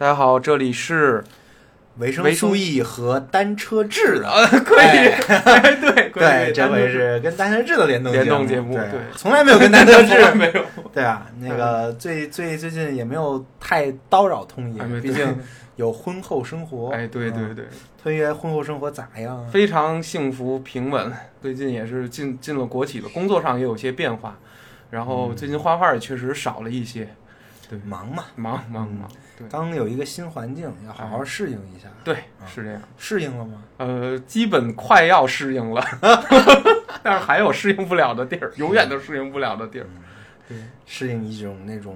大家好，这里是维生维生素 E 和单车志的，呃，可以，哎，对对，这回是跟单车志的联动联动节目对，从来没有跟单车志，没有，对啊，那个最最最近也没有太叨扰通爷毕竟有婚后生活，哎，对对嗯，对，通爷婚后生活咋样？啊？非常幸福平稳。最近也是进进了国企了，工作上也有些变化，然后最近画画也确实少了一些，对忙嘛，忙忙忙，对刚有一个新环境，要好好适应一下。对，是这样。适应了吗？呃，基本快要适应了，但是还有适应不了的地儿，永远都适应不了的地儿。对适应一种那种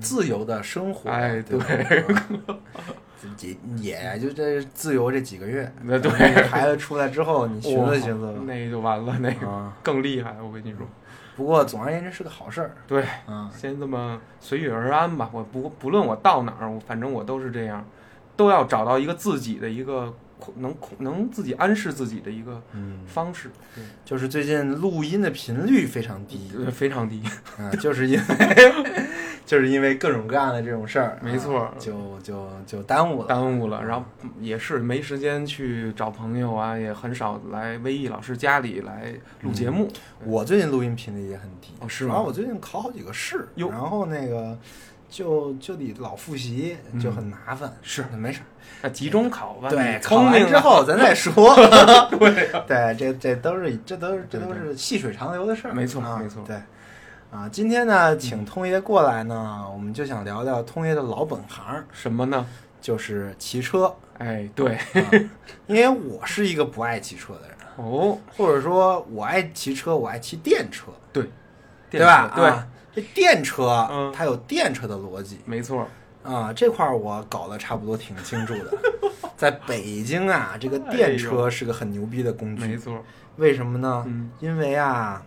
自由的生活。嗯哎对吧，也也就这自由这几个月。那对孩子出来之后，你寻思寻思吧。那就完了，那个啊，更厉害。我跟你说，不过总而言之是个好事儿。对，嗯，先这么随遇而安吧。我不不论我到哪儿，我反正我都是这样，都要找到一个自己的一个能能自己安适自己的一个嗯，方式。对，就是最近录音的频率非常低呃非常低。嗯，就是因为 就是因为各种各样的这种事儿，没错啊就就就耽误了。耽误了，然后也是没时间去找朋友啊，也很少来威毅老师家里来录节目。我最近录音频率也很低，哦是吗我最近考好几个试，然后那个就就得老复习，就很麻烦。是那没事儿，那集中考吧，对，考聪明之后咱再说。对对，这这都是这都是这都是细水长流的事儿。没错啊没错对。啊，今天呢，请通爷过来呢，我们就想聊聊通爷的老本行，什么呢？就是骑车。哎，对，啊因为我是一个不爱骑车的人，哦，或者说我爱骑车，我爱骑电车，对，对吧？对，啊这电车嗯它有电车的逻辑没错，啊，这块儿我搞得差不多挺清楚的。在北京啊，这个电车是个很牛逼的工具，没错，为什么呢？嗯，因为啊，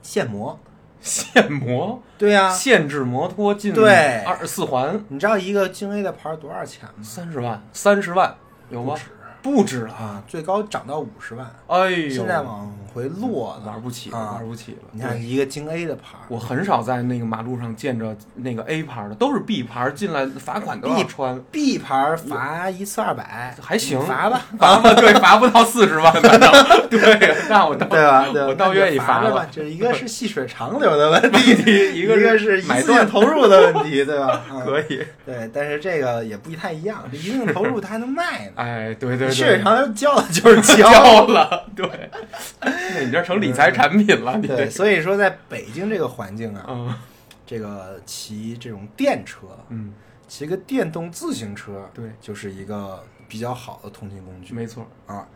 限摩。限摩，对呀、限制摩托进对。二四环。你知道一个京 A 的牌儿多少钱吗？三十万，三十万有吗？不止了，啊，最高涨到五十万，哎呦，现在往回落了，玩不起了，啊玩不起了。你看一个京 A 的牌儿，我很少在那个马路上见着那个 A 牌的，都是 B 牌，进来罚款都要 B 穿，B 牌儿罚一次二百，还行罚吧，罚吧，对，罚不到四十万，反正对，那我倒对吧？对，我倒愿意罚了。这一个是细水长流的问题，一一个个是一买断次性投入的问题，对吧？嗯可以，对，但是这个也不太一样，这一次性投入它还能卖呢。哎，对对对，细水长流交了就是交交了，对，那 你这成理财产品了，你对，所以说在北京这个环境啊，嗯这个骑这种电车，嗯，骑个电动自行车，对，就是一个比较好的通勤工具没错，啊。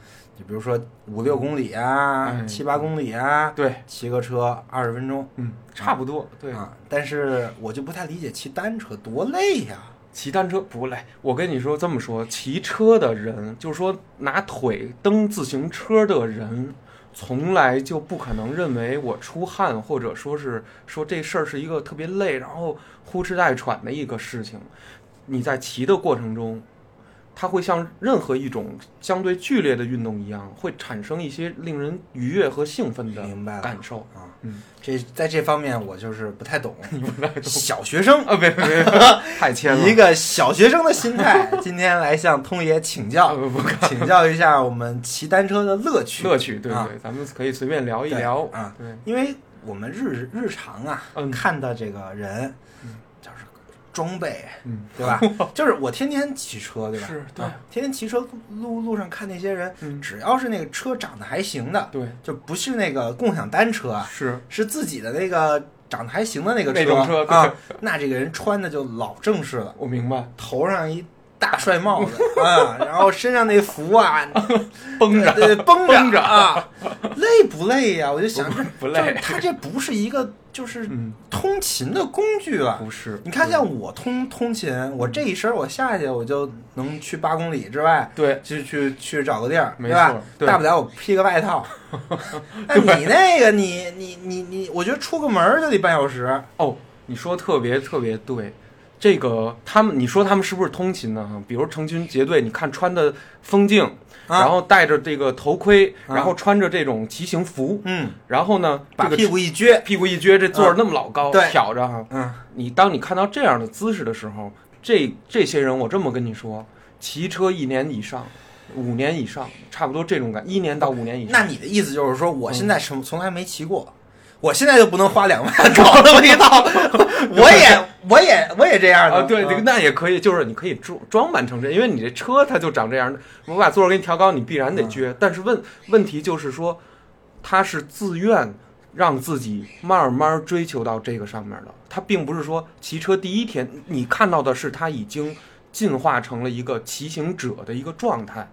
你比如说五六公里啊，哎七八公里啊，对，骑个车二十分钟嗯，差不多，对。啊。但是我就不太理解骑单车多累呀。骑单车不累，我跟你说这么说，骑车的人，就是说拿腿蹬自行车的人，从来就不可能认为我出汗，或者说是说这事儿是一个特别累，然后呼哧带喘的一个事情。你在骑的过程中，它会像任何一种相对剧烈的运动一样，会产生一些令人愉悦和兴奋的感受。啊，嗯，这在这方面我就是不太懂。你不太懂。小学生。啊，别别别，太谦了，一个小学生的心态，今天来向通爷请啊教，不不请教一下我们骑单车的乐趣。乐趣，对啊。对，咱们可以随便聊一聊。啊，对，因为我们日日常啊、嗯。看到这个人，装备，嗯，对吧？就是我天天骑车，对吧？是对啊天天骑车路路上看那些人，嗯只要是那个车长得还行的，对，就不是那个共享单车啊，是是自己的那个长得还行的那个那种车对啊，那这个人穿的就老正式了，我明白，头上一大帅帽子啊，然后身上那服啊，绷着，对，绷绷着啊，累不累呀？我就想，这不累就是它这不是一个就是嗯，通勤的工具了。不是，你看，像我通通勤，我这一身我下去我就能去八公里之外，对，去去去找个地儿，没对吧错？大不了我披个外套。那你那个，你你你你，我觉得出个门就得半小时。哦，你说得特别特别对。这个他们，你说他们是不是通勤呢？比如成群结队，你看穿的风镜，啊。然后戴着这个头盔，啊。然后穿着这种骑行服，嗯，然后呢，把屁股一撅，屁股一撅，这座儿那么老高，对。挑着哈。嗯，你当你看到这样的姿势的时候，这这些人，我这么跟你说，骑车一年以上，五年以上，差不多这种感，一年到五年以上。那你的意思就是说，我现在从从来没骑过，我现在就不能花两万搞那么一套，我也我也我也这样的。啊，对，那也可以，就是你可以装装扮成这，因为你这车它就长这样，我把座儿给你调高，你必然得撅。但是问问题就是说，他是自愿让自己慢慢追求到这个上面的，他并不是说骑车第一天你看到的是他已经进化成了一个骑行者的一个状态。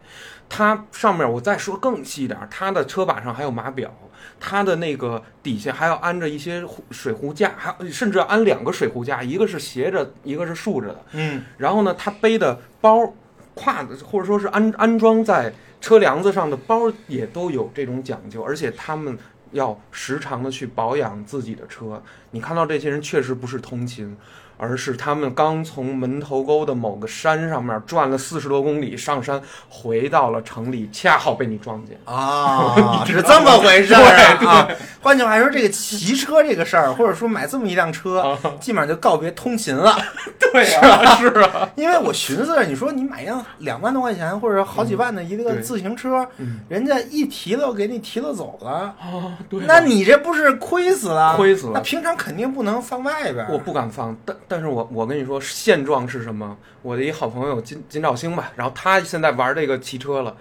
它上面我再说更细点儿，它的车把上还有码表，它的那个底下还要安着一些壶水壶架，还甚至要安两个水壶架，一个是斜着，一个是竖着的。嗯然后呢，他背的包、挎的或者说是安安装在车梁子上的包也都有这种讲究，而且他们要时常的去保养自己的车。你看到这些人确实不是通勤，而是他们刚从门头沟的某个山上面转了四十多公里上山，回到了城里，恰好被你撞见。啊，是这么回事儿啊啊！换句话说，这个骑车这个事儿，或者说买这么一辆车，基本上就告别通勤了。对啊，是啊，因为我寻思着，你说你买辆两万多块钱或者好几万的一个自行车，嗯人家一提溜给你提溜走了，啊，对啊那你这不是亏死了？亏死了那平常肯定不能放外边。我不敢放，但但是我我跟你说，现状是什么？我的一好朋友金金兆星吧，然后他现在玩这个骑车了，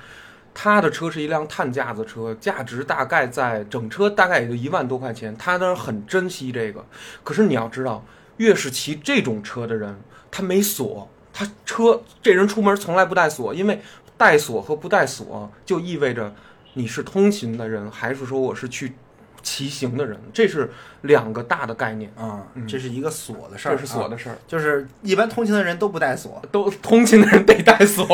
他的车是一辆碳架子车，价值大概在整车大概也就一万多块钱，他当然很珍惜这个。可是你要知道，越是骑这种车的人，他没锁，他车这人出门从来不带锁，因为带锁和不带锁就意味着你是通勤的人，还是说我是去骑行的人，这是两个大的概念。啊、嗯这是一个锁的事儿，这是锁啊，的事儿，就是一般通勤的人都不带锁，都通勤的人得带锁，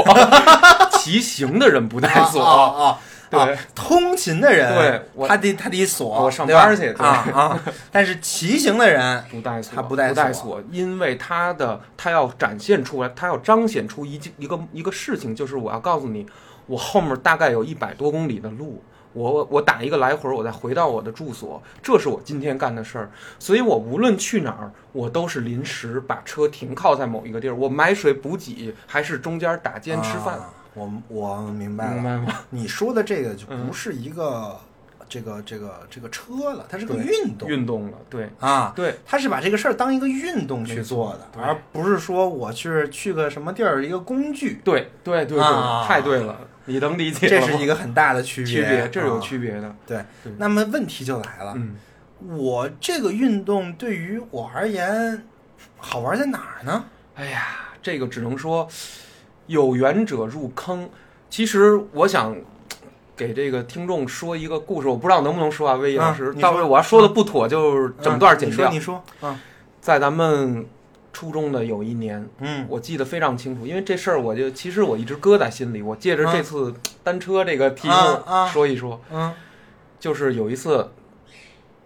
骑行的人不带锁。啊啊啊对啊通勤的人，对他得他得锁，我上班去对啊啊！但是骑行的人，不带锁，他不带不带锁锁，因为他的他要展现出来，他要彰显出一一个一个事情，就是我要告诉你，我后面大概有一百多公里的路，我我打一个来回儿，我再回到我的住所，这是我今天干的事儿。所以我无论去哪儿，我都是临时把车停靠在某一个地儿，我买水补给，还是中间打尖吃饭，啊我我明白了，明白吗？你说的这个就嗯不是一个、这个这个这个车了，它是个运动运动了，对啊。对，他是把这个事儿当一个运动去做的，而不是说我去去个什么地儿一个工具，对对对对，啊太对了，你能理解这是一个很大的区别。区别，这是有啊区别的。对对，那么问题就来了，嗯，我这个运动对于我而言好玩在哪儿呢？哎呀，这个只能说有缘者入坑。其实我想给这个听众说一个故事，我不知道能不能说啊，魏毅老师到时候我要说的不妥，就是整段剪掉。嗯你说，你说，啊，在咱们初中的有一年，嗯。我记得非常清楚，因为这事儿我就其实我一直搁在心里。我借着这次单车这个题目说一说，嗯，就是有一次，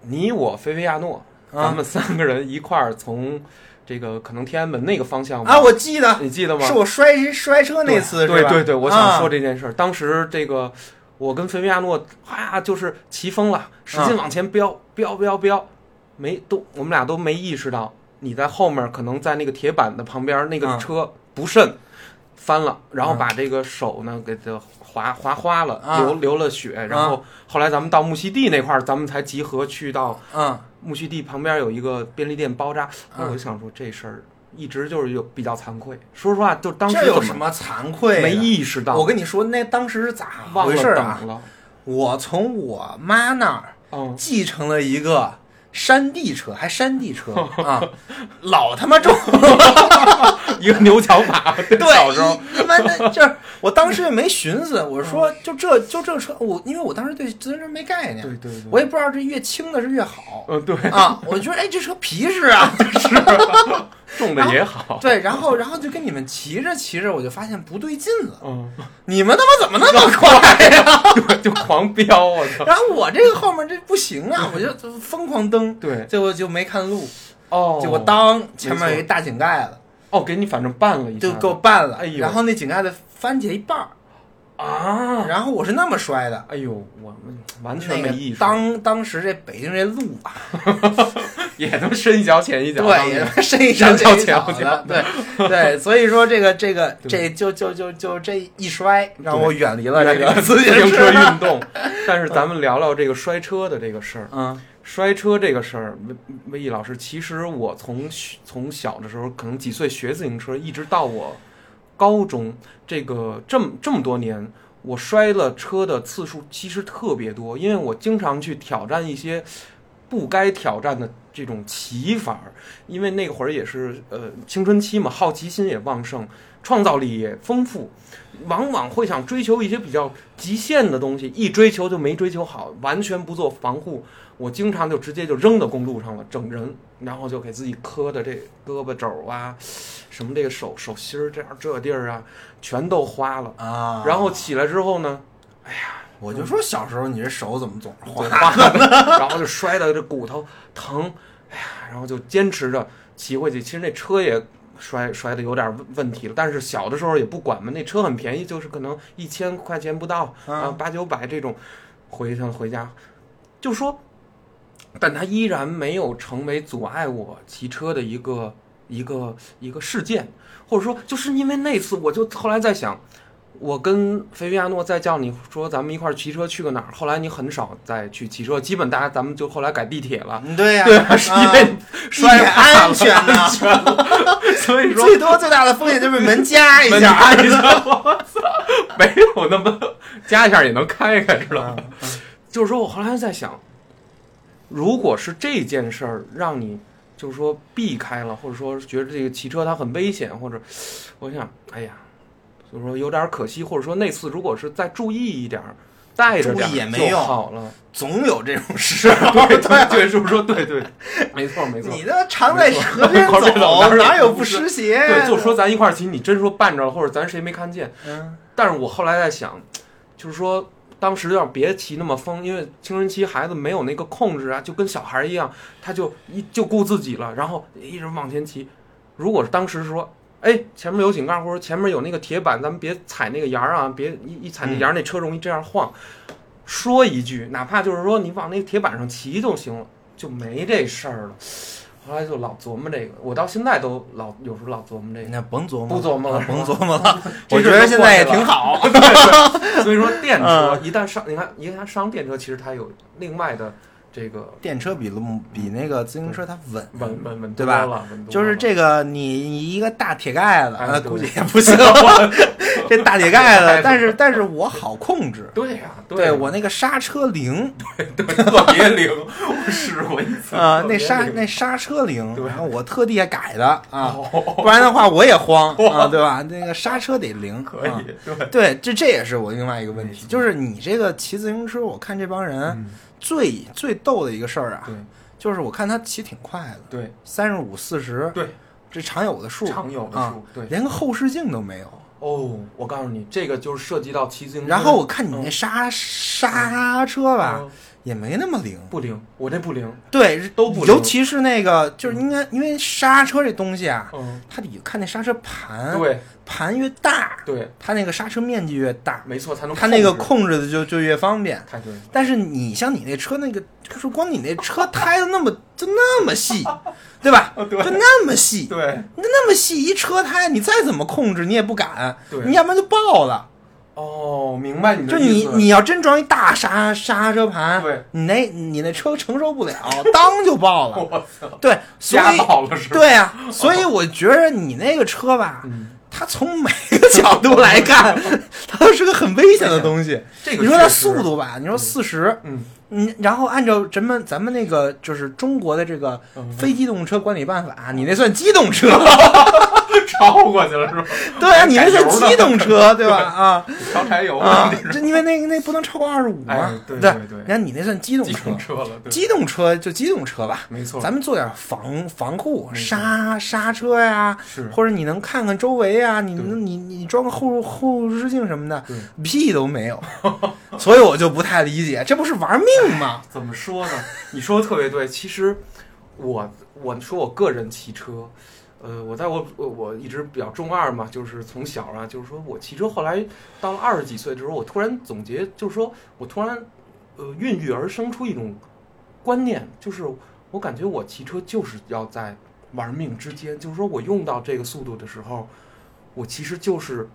你我菲菲亚诺，啊咱们三个人一块儿从这个可能天安门那个方向啊，我记得。你记得吗？是我摔摔车那次，是吧？对对对，我想说这，这件事儿。当时这个我跟菲菲亚诺啊，就是骑疯了，使劲往前飙，飙飙飙，没都我们俩都没意识到你在后面可能在那个铁板的旁边那个嗯车不慎翻了，然后嗯把这个手呢给它划划花了，啊流流了血。然后后来咱们到木樨地那块儿，咱们才集合去到嗯木樨地旁边有一个便利店包扎。那嗯我就想说这事儿一直就是有比较惭愧。说实话，就当时这有什么惭愧？没意识到？我跟你说，那当时是咋忘了回事儿啊？我从我妈那儿嗯，继承了一个山地车，还山地车 啊，老他妈重。一个牛角马，对，小时候，一一般的就是，我当时也没寻思，我说就这就这车，我因为我当时对自行车没概念，对对对，我也不知道这越轻的是越好。嗯对，啊，我觉得哎这车皮实啊，种的也好，对，然后然后就跟你们骑着骑着，我就发现不对劲了，嗯，你们他妈怎么那么快呀、就狂飙，我操，然后我这个后面这不行啊，我就就疯狂蹬，对，最后就没看路，哦，结果当前面有一大井盖子，哦，给你反正绊了一下就给我绊了，哎呦然后那井盖子翻起来一半儿，啊，然后我是那么摔的。哎呦，我们完全没意识，当当时这北京这路啊，也能深一脚浅一脚，对，也深一脚脚浅一脚的，对对，所以说这个这个这就就就就这一摔，让我远离了这个自行车。运动。但是咱们聊聊这个摔车的这个事儿，嗯。摔车这个事儿，魏魏毅老师，其实我从从小的时候，可能几岁学自行车，一直到我高中这个这么这么多年，我摔了车的次数其实特别多，因为我经常去挑战一些不该挑战的这种骑法儿，因为那会儿也是呃青春期嘛，好奇心也旺盛，创造力也丰富，往往会想追求一些比较极限的东西，一追求就没追求好，完全不做防护。我经常就直接就扔到公路上了，整人，然后就给自己磕的这胳膊肘啊，什么这个手手心儿这样这地儿啊，全都花了啊。然后起来之后呢，哎呀，我就说小时候你这手怎么总是花呢？然后就摔的这骨头疼，哎呀，然后就坚持着骑回去。其实那车也摔摔的有点问题了，但是小的时候也不管嘛，那车很便宜，就是可能一千块钱不到啊，八九百这种，回去回家，就说。但它依然没有成为阻碍我骑车的一个一个一个事件，或者说，就是因为那次，我就后来在想，我跟菲菲亚诺再叫你说咱们一块儿骑车去个哪儿，后来你很少再去骑车，基本大家咱们就后来改地铁了。对呀，对，是因为摔安全呢。所以说，最多最大的风险就是门夹一下，我操，没有那么夹一下也能开开，知道吗？就是说我后来在想。如果是这件事儿让你就是说避开了，或者说觉得这个骑车它很危险，或者我想，哎呀，就是说有点可惜，或者说那次如果是再注意一点儿，带着点也没用，好了，总有这种事，对对对，是不是说对对，没错没错，你那常在河边走，哪有不湿鞋？对，就说咱一块儿骑，你真说绊着了，或者咱谁没看见？嗯，但是我后来在想，就是说。当时要别骑那么疯，因为青春期孩子没有那个控制啊，就跟小孩一样，他就一就顾自己了，然后一直往前骑。如果是当时说，哎，前面有井盖或者前面有那个铁板，咱们别踩那个沿儿啊，别一一踩那沿儿，那车容易这样晃。说一句，哪怕就是说你往那铁板上骑就行了，就没这事儿了。后来就老琢磨这个，我到现在都老有时候老琢磨这个。那甭琢磨，不琢磨了，甭琢磨了。我觉得现在也挺好。所以说电车一旦上，你看一旦上电车，其实它有另外的这个电车比路比那个自行车它稳稳稳稳，对吧？就是这个你一个大铁盖子，估计也不行。这大铁盖子，但是但是我好控制。对呀，对我那个刹车灵，对对，特别灵。我试过一次啊，那刹那刹车灵，然后我特地改的啊，不然的话我也慌啊，对吧？那个刹车得灵，可以。对对，这这也是我另外一个问题，就是你这个骑自行车，我看这帮人最最逗的一个事儿啊，就是我看他骑挺快的，对，三十五四十，对，这常有的数，常有的数，对，连个后视镜都没有。哦，我告诉你，这个就是涉及到骑自行车。然后我看你那刹刹车吧，也没那么灵，不灵，我这不灵。对，都不灵，尤其是那个，就是应该因为刹车这东西啊，它得看那刹车盘，对，盘越大，对，它那个刹车面积越大，没错，才能它那个控制的就就越方便。太对。但是你像你那车那个，就是光你那车 胎的那么就那么细。对吧？就那么细，对，那那么细一车胎，你再怎么控制，你也不敢，对，你要不然就爆了。哦，明白你的意思。就你你要真装一大刹刹车盘，对，你那你那车承受不了，当就爆了。我操！对，所以了是？对啊，所以我觉得你那个车吧，它从每个角度来看，它都是个很危险的东西。这个你说它速度吧，你说四十，嗯。你然后按照咱们咱们那个就是中国的这个非机动车管理办法，你那算机动车，超过去了是吧？对啊，你那算机动车 对吧？啊，烧柴油啊，这因为那那不能超过二十五嘛？对对对，你看你那算机动车了，机动车就机动车吧，没错。咱们做点防防护，刹刹车呀，或者你能看看周围啊，你你你装个后后视镜什么的，屁都没有，所以我就不太理解，这不是玩命？嘛 怎么说呢？你说的特别对。其实，我我说我个人骑车，呃，我在我我一直比较中二嘛，就是从小啊，就是说我骑车。后来到了二十几岁的时候，我突然总结，就是说我突然呃孕育而生出一种观念，就是我感觉我骑车就是要在玩命之间，就是说我用到这个速度的时候，我其实就是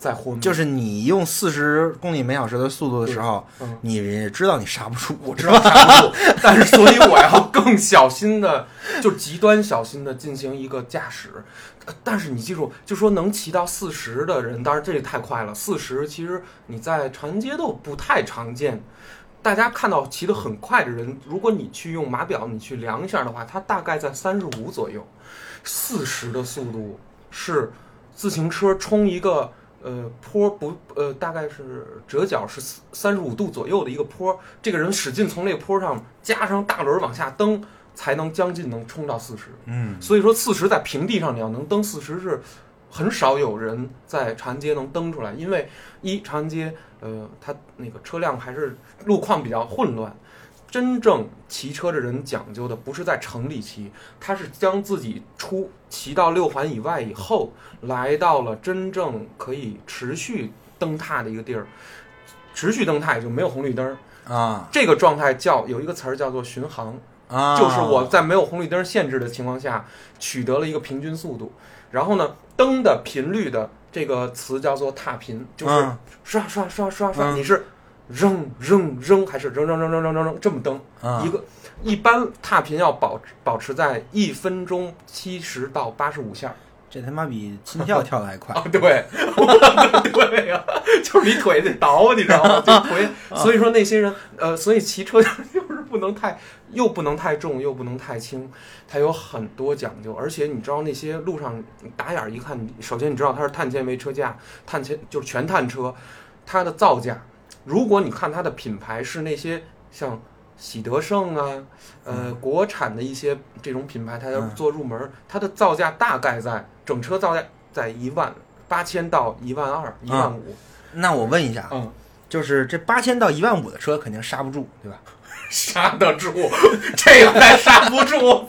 在活命。就是你用四十公里每小时的速度的时候，嗯你知道你刹不住，我知道 刹不住，但是所以我要更小心的，就极端小心的进行一个驾驶。呃但是你记住，就说能骑到四十的人，当然这也太快了。四十其实你在长安街都不太常见。大家看到骑得很快的人，如果你去用码表你去量一下的话，他大概在三十五左右。四十的速度是自行车冲一个呃坡不呃大概是折角是三十五度左右的一个坡，这个人使劲从那个坡上加上大轮往下蹬，才能将近能冲到四十。嗯，所以说四十在平地上你要能蹬四十是很少有人在长安街能蹬出来，因为一长安街呃它那个车辆还是路况比较混乱。真正骑车的人讲究的不是在城里骑，他是将自己出骑到六环以外以后，来到了真正可以持续蹬踏的一个地儿。持续蹬踏也就没有红绿灯儿，啊这个状态叫有一个词儿叫做巡航。啊，就是我在没有红绿灯限制的情况下，取得了一个平均速度。然后呢，蹬的频率的这个词叫做踏频，就是嗯刷刷刷刷刷，嗯你是扔扔扔还是扔扔扔扔扔扔扔这么蹬？啊一个一般踏频要保保持在一分钟七十到八十五下。这他妈比心跳跳的还快 啊，对，对呀、就是你腿得倒，你知道吗？就腿，所以说那些人，呃，所以骑车就是不能太，又不能太重，又不能太轻，它有很多讲究。而且你知道那些路上打眼儿一看，首先你知道它是碳纤维车架，碳纤就是全碳车，它的造价，如果你看它的品牌是那些像。喜德盛啊，呃，国产的一些这种品牌，它要嗯做入门儿，它的造价大概在整车造价在一万八千到一万二、一万五。那我问一下，嗯，就是这八千到一万五的车肯定刹不住，对吧？刹得住，这个还刹不住，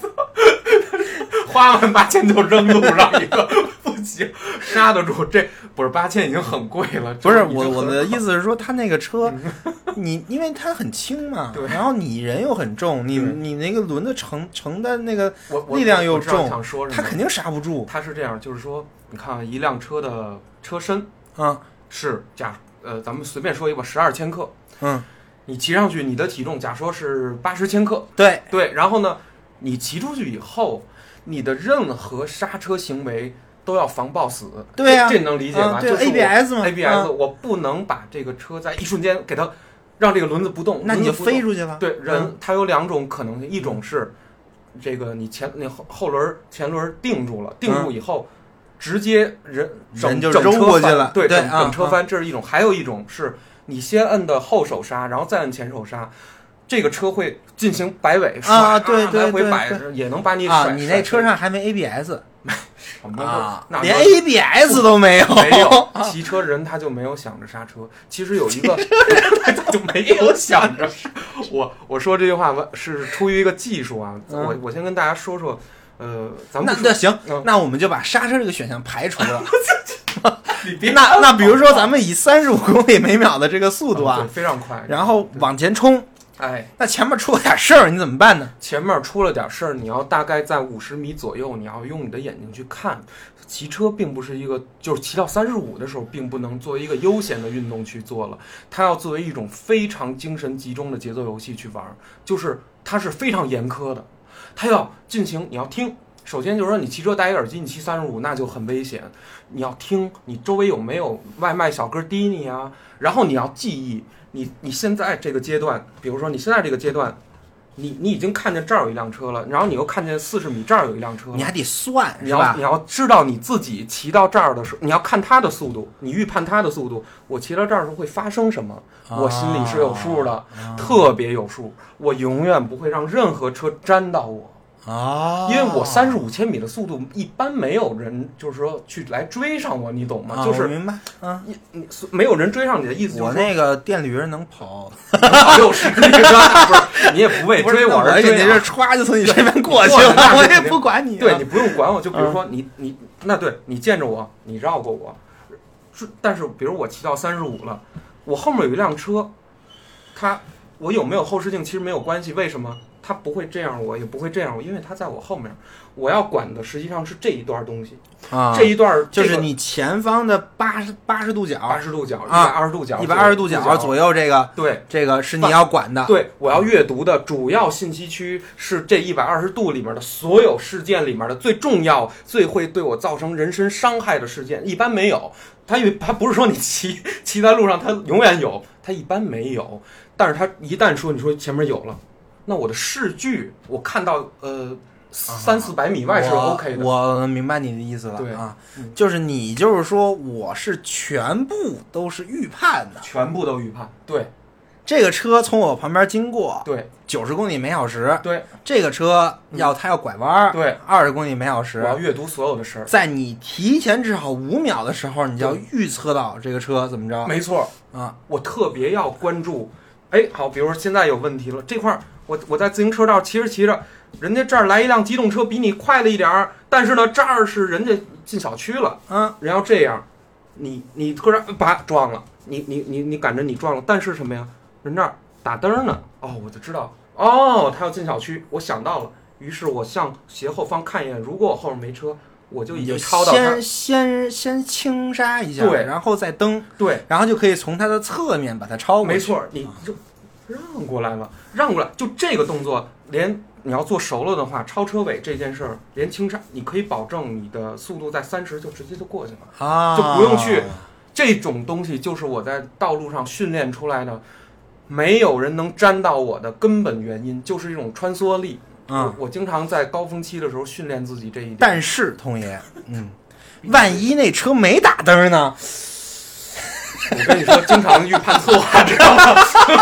花完八千就扔路上一个，不行，刹得住。这不是八千已经很贵了，不是我我的意思是说，他那个车，你因为它很轻嘛，对然后你人又很重，你你那个轮子承承担那个力量又重想说什么？它肯定刹不住。他是这样，就是说，你看啊一辆车的车身啊是假呃，咱们随便说一个十二千克，嗯，你骑上去，你的体重假说是八十千克，对，对，然后呢，你骑出去以后，你的任何刹车行为都要防抱死。对呀这这能理解吧？嗯对就是 ABS 嘛 ABS，、嗯我不能把这个车在一瞬间给它让这个轮子不动，那你就飞出去了。对，人嗯它有两种可能性，一种是这个你前你后后轮前轮定住了，定住以后。直接人整人就整车揉过去翻了对，整车翻，这是一种；还有一种是你先摁的后手刹，然后再摁前手刹，这个车会进行摆尾啊唰对对对来回摆对，也能把你啊，甩。你那车上还没 ABS 什么啊，连 ABS 都没有。没有 骑车人他就没有想着刹车，其实有一个 他就没有想着。我我说这句话我是出于一个技术啊，嗯我我先跟大家说说，呃，咱们那那行嗯，那我们就把刹车这个选项排除了。你别那那比如说咱们以三十五公里每秒的这个速度对啊，非常快，然后往前冲，哎，那前面出了点事儿，你怎么办呢？前面出了点事儿，你要大概在五十米左右，你要用你的眼睛去看。骑车并不是一个，就是骑到三十五的时候，并不能作为一个悠闲的运动去做了，它要作为一种非常精神集中的节奏游戏去玩儿，就是它是非常严苛的，它要进行，你要听。首先就是说，你骑车戴一耳机，你骑三十五那就很危险。你要听你周围有没有外卖小哥滴你啊，然后你要记忆你你现在这个阶段，比如说你现在这个阶段，你你已经看见这儿有一辆车了，然后你又看见四十米这儿有一辆车了，你还得算你要你？要知道你自己骑到这儿的时候，你要看它的速度，你预判它的速度，我骑到这儿的时候会发生什么，我心里是有数的，啊特别有数。我永远不会让任何车沾到我，哦，因为我三十五千米的速度，一般没有人就是说去来追上我，你懂吗？啊就是我明白，嗯，你你没有人追上你的意思，就是我那个电驴能跑，跑六十，不是你也不为追我而追啊你这歘就从你身边过去了，我也不管你啊。对你不用管我，就比如说你你那对你见着我，你绕过我，是但是比如我骑到三十五了，我后面有一辆车，它我有没有后视镜其实没有关系，为什么？他不会这样我，也不会这样我，因为他在我后面。我要管的实际上是这一段东西啊，这一段就是你前方的八十八十度角，八十度角，一百二十度角，一百二十度角左右，这个对，这个是你要管的。对，我要阅读的主要信息区是这一百二十度里面的所有事件里面的最重要、最会对我造成人身伤害的事件，一般没有。他因为他不是说你骑骑在路上，他永远有，他一般没有。但是他一旦说你说前面有了，那我的视距我看到呃。三四百米外是 OK 的，我明白你的意思了。对啊，就是你就是说我是全部都是预判的，全部都预判。对，这个车从我旁边经过，对，九十公里每小时。对，这个车要它要拐弯，对，二十公里每小时。我要阅读所有的事儿，在你提前至少五秒的时候，你就要预测到这个车怎么着。没错啊，我特别要关注。哎，好，比如说现在有问题了，这块儿我我在自行车道骑着骑着。人家这儿来一辆机动车比你快了一点儿，但是呢，这儿是人家进小区了，嗯，人要这样，你你突然把撞了，你你你你赶着你撞了，但是什么呀？人这儿打灯呢，哦，我就知道，哦，他要进小区，我想到了，于是我向斜后方看一眼，如果我后面没车，我就已经超到先先先轻刹一下，对，然后再蹬，对，然后就可以从它的侧面把它超过，没错，你就让过来了，让过来，就这个动作连。你要做熟了的话，超车尾这件事儿，连轻刹，你可以保证你的速度在三十就直接就过去了啊，就不用去。这种东西就是我在道路上训练出来的，没有人能沾到我的根本原因，就是一种穿梭力。嗯，我经常在高峰期的时候训练自己这一点。但是，童爷，嗯，万一那车没打灯呢？我跟你说，经常预判错，知道吗？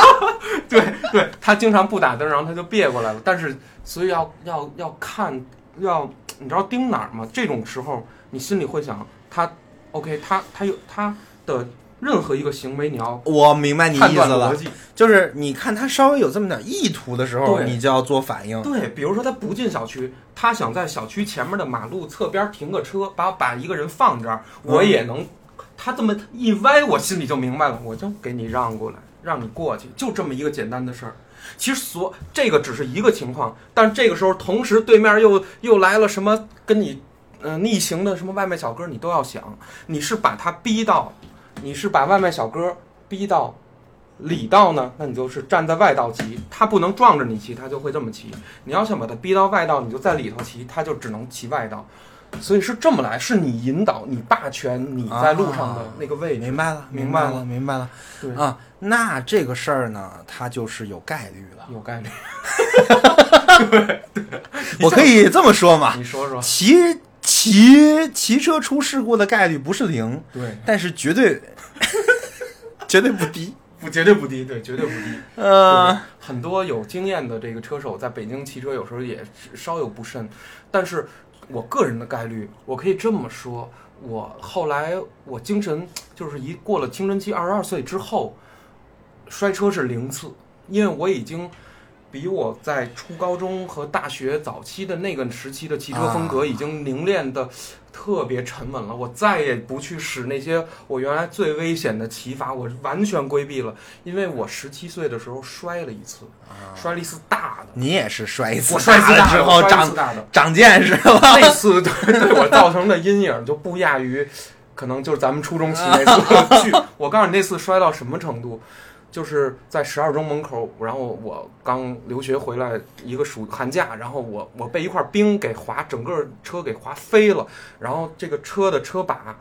对对，他经常不打灯，然后他就别过来了。但是，所以要要要看，要你知道盯哪儿吗？这种时候，你心里会想，他 OK，他他有他的任何一个行为，你要我明白你意思了，辑就是你看他稍微有这么点意图的时候，你就要做反应。对，比如说他不进小区，他想在小区前面的马路侧边停个车，把把一个人放这儿，我也能。他这么一歪，我心里就明白了，我就给你让过来，让你过去，就这么一个简单的事儿。其实所这个只是一个情况，但这个时候同时对面又又来了什么跟你呃逆行的什么外卖小哥，你都要想，你是把他逼到，你是把外卖小哥逼到里道呢，那你就是站在外道骑，他不能撞着你骑，他就会这么骑。你要想把他逼到外道，你就在里头骑，他就只能骑外道。所以是这么来，是你引导，你霸权，你在路上的那个位置。明白了，明白了，明白了。对啊，那这个事儿呢，它就是有概率了，有概率。对 对，我可以这么说嘛？你说说，骑骑骑车出事故的概率不是零，对，但是绝对 绝对不低，不绝对不低，对，绝对不低。呃，很多有经验的这个车手在北京骑车，有时候也稍有不慎，但是。我个人的概率，我可以这么说，我后来我精神就是一过了青春期，二十二岁之后，摔车是零次，因为我已经比我在初高中和大学早期的那个时期的骑车风格已经凝练的。特别沉稳了，我再也不去使那些我原来最危险的骑法，我完全规避了。因为我十七岁的时候摔了一次，摔了一次大的。你也是摔一次，我摔一次大之后长大的长见识了。那次对对我造成的阴影就不亚于，可能就是咱们初中骑那次。我告诉你那次摔到什么程度。就是在十二中门口，然后我刚留学回来一个暑寒假，然后我我被一块冰给划，整个车给划飞了，然后这个车的车把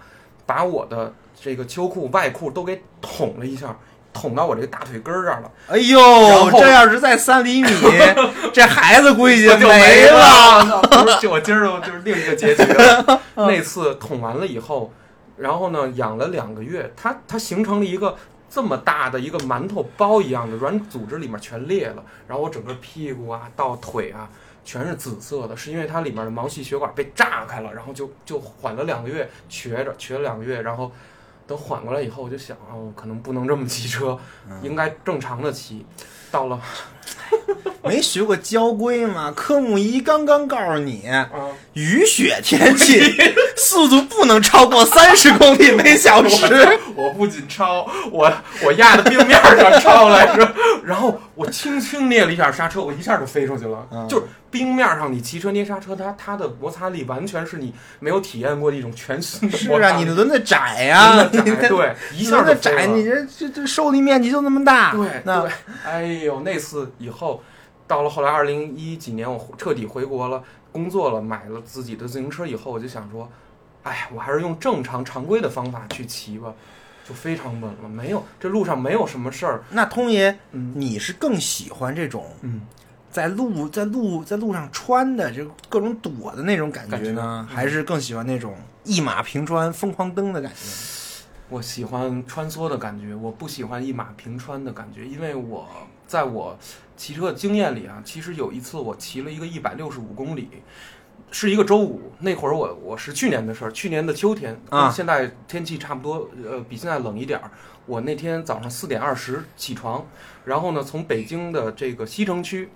把我的这个秋裤外裤都给捅了一下，捅到我这个大腿根儿这儿了。哎呦，这要是在三厘米，这孩子估计就没了。不是，就 我今儿就是另一个结局了。那次捅完了以后，然后呢养了两个月，它它形成了一个。这么大的一个馒头包一样的软组织里面全裂了，然后我整个屁股啊到腿啊全是紫色的，是因为它里面的毛细血管被炸开了，然后就就缓了两个月，瘸着瘸了两个月，然后等缓过来以后，我就想啊，我可能不能这么骑车，应该正常的骑。到了，没学过交规吗？科目一刚刚告诉你，雨雪天气 速度不能超过三十公里每小时。我不仅超，我我压在冰面上超来着，然后我轻轻捏了一下刹车，我一下就飞出去了。就是冰面上你骑车捏刹车，它它的摩擦力完全是你没有体验过的一种全新的。是啊，你的轮子窄呀，对，一下子窄，你这这这受力面积就那么大。对，那，哎呦，那次以后，到了后来二零一几年，我彻底回国了，工作了，买了自己的自行车以后，我就想说，哎，我还是用正常常规的方法去骑吧。就非常稳了，没有这路上没有什么事儿。那通爷，嗯你是更喜欢这种，嗯，在路在路在路上穿的，就各种躲的那种感觉呢，还是更喜欢那种一马平川、疯狂蹬的感觉？我喜欢穿梭的感觉，我不喜欢一马平川的感觉，因为我在我骑车的经验里啊，其实有一次我骑了一个一百六十五公里。是一个周五，那会儿我我是去年的事儿，去年的秋天，啊，现在天气差不多，呃，比现在冷一点儿。我那天早上四点二十起床，然后呢，从北京的这个西城区，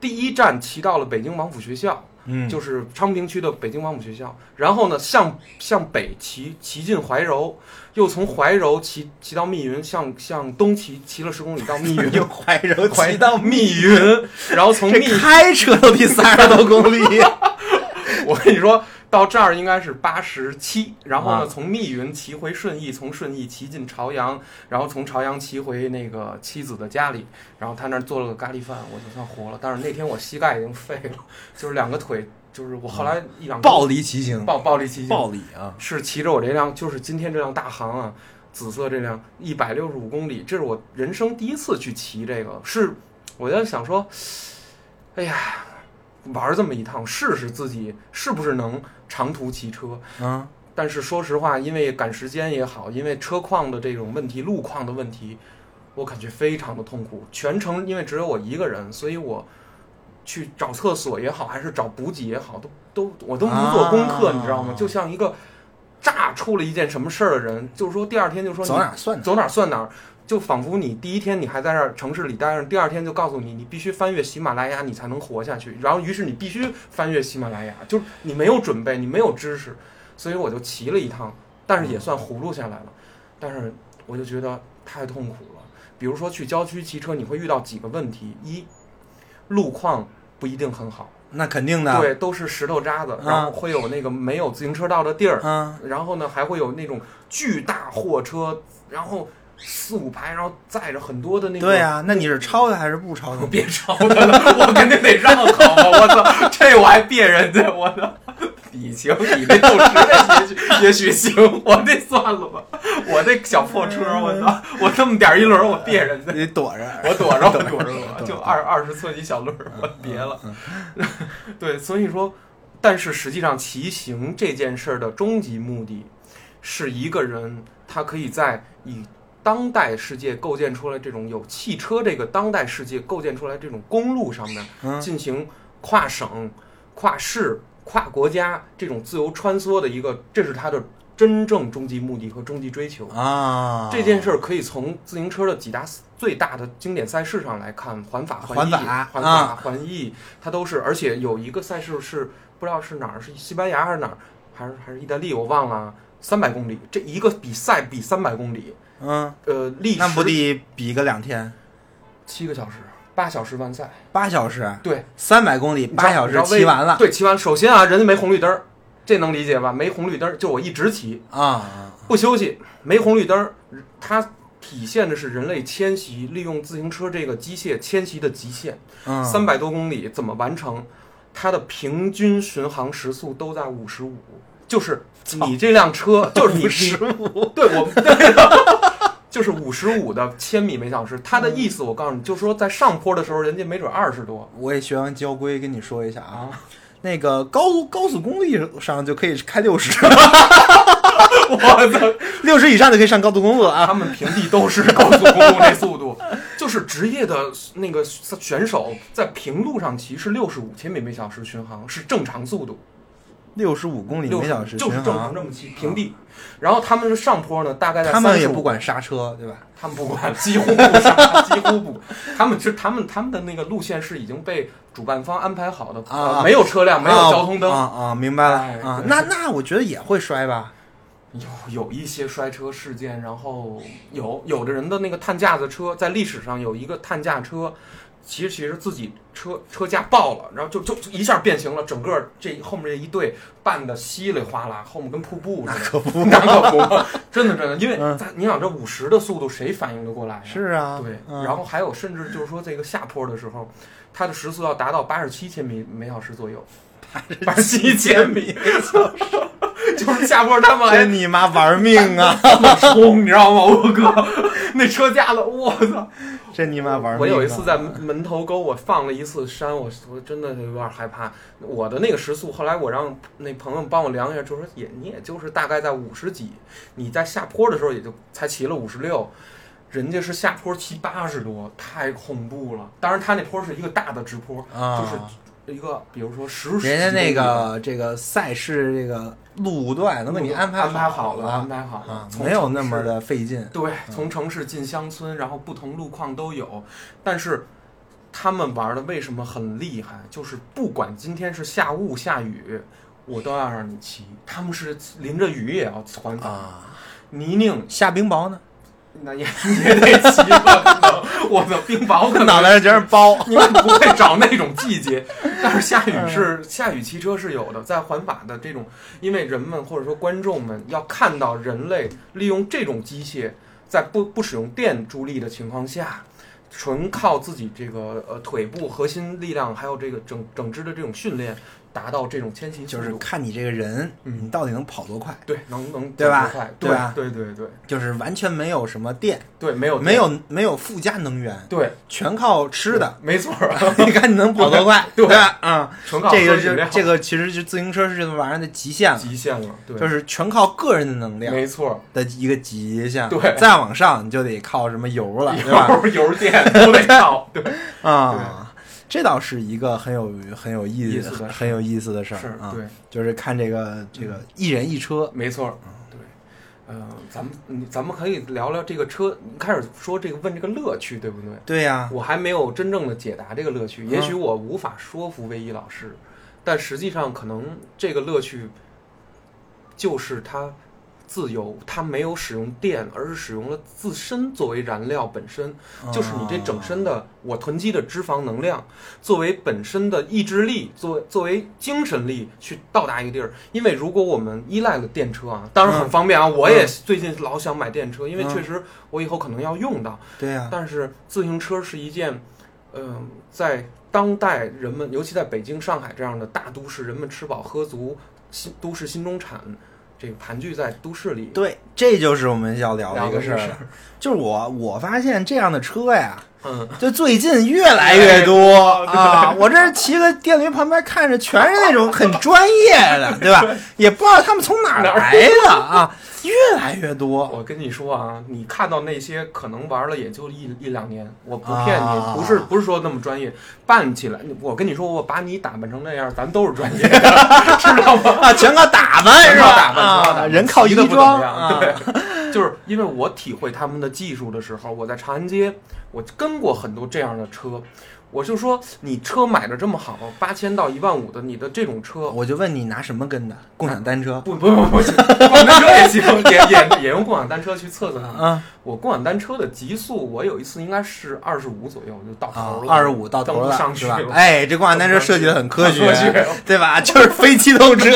第一站骑到了北京王府学校，嗯，就是昌平区的北京王府学校。然后呢，向向北骑骑进怀柔，又从怀柔骑骑到密云，向向东骑骑了十公里到密云，又怀柔骑到密云，然后从密开车都得三十多公里。我跟你说到这儿应该是八十七，然后呢，从密云骑回顺义，从顺义骑进朝阳，然后从朝阳骑回那个妻子的家里，然后他那儿做了个咖喱饭，我就算活了。但是那天我膝盖已经废了，就是两个腿，就是我后来一两暴力骑行，暴暴力骑行，暴力啊，是骑着我这辆，就是今天这辆大行啊，紫色这辆一百六十五公里，这是我人生第一次去骑这个，是我在想说，哎呀。玩这么一趟，试试自己是不是能长途骑车。嗯，但是说实话，因为赶时间也好，因为车况的这种问题、路况的问题，我感觉非常的痛苦。全程因为只有我一个人，所以我去找厕所也好，还是找补给也好，都都我都不做功课，你知道吗？就像一个炸出了一件什么事儿的人，就是说第二天就说走哪算走哪算哪。就仿佛你第一天你还在这儿城市里待着，第二天就告诉你你必须翻越喜马拉雅你才能活下去，然后于是你必须翻越喜马拉雅，就是你没有准备，你没有知识，所以我就骑了一趟，但是也算葫芦下来了，但是我就觉得太痛苦了。比如说去郊区骑车，你会遇到几个问题：一，路况不一定很好，那肯定的，对，都是石头渣子，然后会有那个没有自行车道的地儿，嗯，然后呢还会有那种巨大货车，然后。四五排，然后载着很多的那个。对呀，那你是超的还是不抄的？别抄的了，我肯定得让好吗？我操，这我还别人家，我操！你行，你这六十也许也许行，我这算了吧。我这小破车，我操，我这么点一轮，我别人家。你躲着，我躲着，我躲着，我就二二十寸一小轮，我别了。对，所以说，但是实际上骑行这件事儿的终极目的，是一个人他可以在以。当代世界构建出来这种有汽车这个当代世界构建出来这种公路上面进行跨省、跨市、跨国家这种自由穿梭的一个，这是它的真正终极目的和终极追求啊！这件事儿可以从自行车的几大最大的经典赛事上来看，环法、环意、环法、环意，它都是，而且有一个赛事是不知道是哪儿，是西班牙还是哪儿，还是还是意大利，我忘了，三百公里，这一个比赛比三百公里。嗯，呃，历史那不得比个两天，七个小时，八小时完赛，八小时，对，三百公里，八小时骑完了，对，骑完。首先啊，人家没红绿灯，这能理解吧？没红绿灯，就我一直骑啊，不休息，没红绿灯，它体现的是人类迁徙利用自行车这个机械迁徙的极限。嗯，三百多公里怎么完成？它的平均巡航时速都在五十五，就是你这辆车 就是你十五，对我们。就是五十五的千米每小时，他的意思我告诉你，就是说在上坡的时候，人家没准二十多。我也学完交规，跟你说一下啊，那个高速高速公路上就可以开六十，我操，六十以上就可以上高速公路了啊！他们平地都是高速公路那速度，就是职业的那个选手在平路上骑是六十五千米每小时巡航是正常速度。六十五公里每小时就是正常这么骑平地。然后他们是上坡呢，大概在他们也35不管刹车，对吧？他们不管，几乎不刹，几乎不。他们是他们他们的那个路线是已经被主办方安排好的，啊呃没有车辆，没有交通灯，啊啊，明白了哎啊。那那我觉得也会摔吧？有有一些摔车事件，然后有有的人的那个碳架子车，在历史上有一个碳架车，其实其实自己车车架爆了，然后就就就一下变形了，整个这后面这一队绊的稀里哗啦，后面跟瀑布似的。那可不，那可不，真的真的，因为嗯你想这五十的速度，谁反应得过来呀？是啊，对，嗯然后还有甚至就是说这个下坡的时候，它的时速要达到八十七千米每小时左右，八十七千米，就是下坡他们还真你妈玩命啊！冲，你知道吗？我哥那车架子，我操！真你妈玩命啊！我有一次在门门头沟，我放了一次山，我我真的有点害怕。我的那个时速，后来我让那朋友帮我量一下，就说也你也就是大概在五十几，你在下坡的时候也就才骑了五十六，人家是下坡骑八十多，太恐怖了。当然，他那坡是一个大的直坡，啊，就是一个比如说实时人家那个这个赛事这个路段都给你安排安排好了，安排好了。啊，，没有那么的费劲。对，从城市进乡村，然后不同路况都有，但是他们玩的为什么很厉害？就是不管今天是下雾下雨，我都要让你骑。他们是淋着雨也要环法，啊，泥泞。下冰雹呢，那也 也得骑吧？我的冰雹可能脑袋上全是包。你们不会找那种季节，但是下雨是下雨骑车是有的，在环法的这种，因为人们或者说观众们要看到人类利用这种机械，在不不使用电助力的情况下，纯靠自己这个呃腿部核心力量，还有这个整整支的这种训练，达到这种迁徙速度，就是看你这个人，嗯。你到底能跑多快，对能能对吧？快。对吧？对对对就是完全没有什么电，对，没有没有没有附加能源，对。全靠吃的。没错。儿，你看你能跑多快，对。吧？啊，这个喝饮料。就这个其实就自行车是这个玩意儿的极限了，极限了，对，就是全靠个人的能量没错。的一个极限。对。再往上你就得靠什么油了，对吧？油油电都得靠，对，啊，这倒是一个很有很有意意思的很有意思的事儿是啊。对，就是看这个这个一人一车，没错儿，对，呃，咱们嗯咱们可以聊聊这个车，开始说这个问这个乐趣，对不对？对呀，我还没有真正的解答这个乐趣，嗯。也许我无法说服魏一老师，但实际上可能这个乐趣就是它自由，它没有使用电，而是使用了自身作为燃料本身，就是你这整身的我囤积的脂肪能量，作为本身的意志力，作为作为精神力去到达一个地儿。因为如果我们依赖了电车啊，当然很方便啊，我也最近老想买电车，因为嗯确实我以后可能要用到。对呀，但是自行车是一件，嗯、在当代人们，尤其在北京、上海这样的大都市，人们吃饱喝足，新都市新中产，这个盘踞在都市里。对，这就是我们要聊的一个事儿。就是我我发现这样的车呀，嗯，就最近越来越多啊！我这骑个电驴旁边看着全是那种很专业的，对吧？也不知道他们从哪儿来的啊，越来越多。我跟你说啊，你看到那些可能玩了也就一一两年，我不骗你，啊不是不是说那么专业，办起来，我跟你说，我把你打扮成那样，咱都是专业的，知道吗？啊，全靠打扮是吧？打扮，人靠衣装。对，就是因为我体会他们的技术的时候，我在长安街，我跟过很多这样的车，我就说你车买的这么好，八千到一万五的，你的这种车。我就问你拿什么跟的？共享单车不不不不行，共享单车也行，也也也用共享单车去测测它我共享单车的极速，我有一次应该是二十五左右就到啊头，了，二十五到头了上去了？哎，这共享单车设计的很科学对吧？就是非机动车。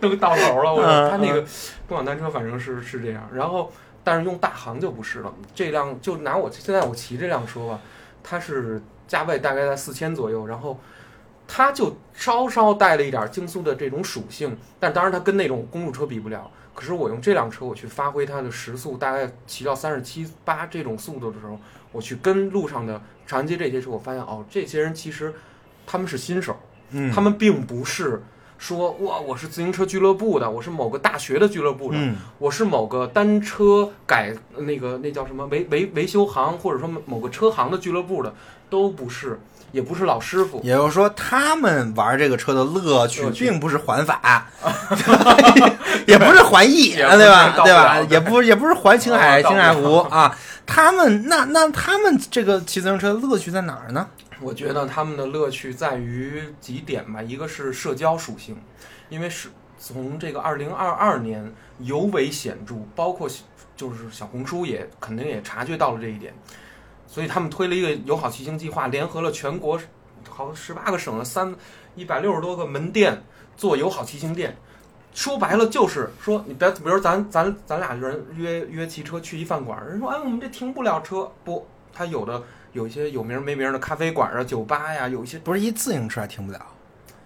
都到头了。我他那个共享单车反正是是这样，然后但是用大行就不是了。这辆就拿我现在我骑这辆车吧，它是价位大概在四千左右，然后它就稍稍带了一点竞速的这种属性，但当然它跟那种公路车比不了。可是我用这辆车，我去发挥它的时速，大概骑到三十七八这种速度的时候，我去跟路上的长安街这些车，我发现哦，这些人其实他们是新手，嗯他们并不是说哇，我是自行车俱乐部的，我是某个大学的俱乐部的，嗯我是某个单车改那个那叫什么维维维修行，或者说某个车行的俱乐部的，都不是，也不是老师傅。也就是说，他们玩这个车的乐趣并不是环法，也不是环意，对吧？对吧？也不也不是环青海、青海湖啊。他们那那他们这个骑自行车的乐趣在哪儿呢？我觉得他们的乐趣在于几点吧，一个是社交属性，因为是从这个二零二二年尤为显著，包括就是小红书也肯定也察觉到了这一点，所以他们推了一个友好骑行计划，联合了全国好像十八个省的三一百六十多个门店做友好骑行店。说白了就是说，你别，比如咱咱咱俩人约约骑车去一饭馆，人说哎我们这停不了车，不，他有的有一些有名没名的咖啡馆啊、酒吧呀，有一些不是一自行车还停不了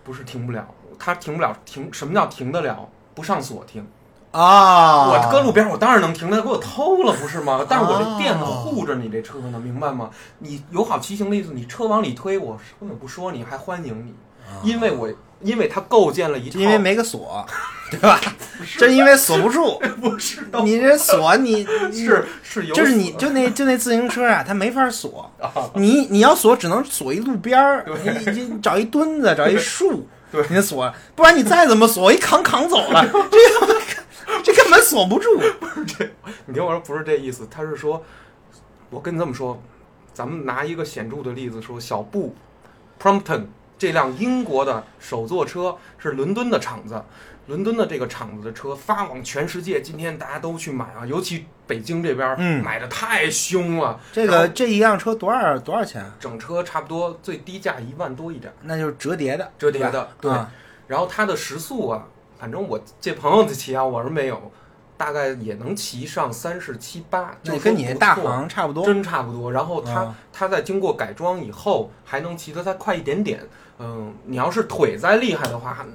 不是停不了，他停不了停，什么叫停得了？不上锁停。啊我搁路边，我当然能停，他给我偷了不是吗？但是我这店呢哦护着你这车呢，明白吗？你友好骑行的意思，你车往里推，我根本不说你，还欢迎你，因为我因为它构建了一套，因为没个锁，对吧？这因为锁不住，不是你这锁你 是是有就是你就那就那自行车啊，它没法锁，啊。你你要锁只能锁一路边儿，你你你找一墩子，找一树，对。你锁，不然你再怎么锁，一扛扛走了，这个这根本锁不住。不是这你听我说，不是这意思，他是说，我跟你这么说，咱们拿一个显著的例子说，小布 Prompton 这辆英国的手作车是伦敦的厂子，伦敦的这个厂子的车发往全世界，今天大家都去买啊，尤其北京这边，嗯买的太凶了。这个这一辆车多少多少钱啊？整车差不多最低价一万多一点，那就是折叠的，折叠的对然后它的时速啊，反正我这朋友的骑啊，我是没有，大概也能骑上三十七八，就跟你那大行差不多。真差不多。然后它、啊它在经过改装以后，还能骑得再快一点点。嗯，你要是腿再厉害的话，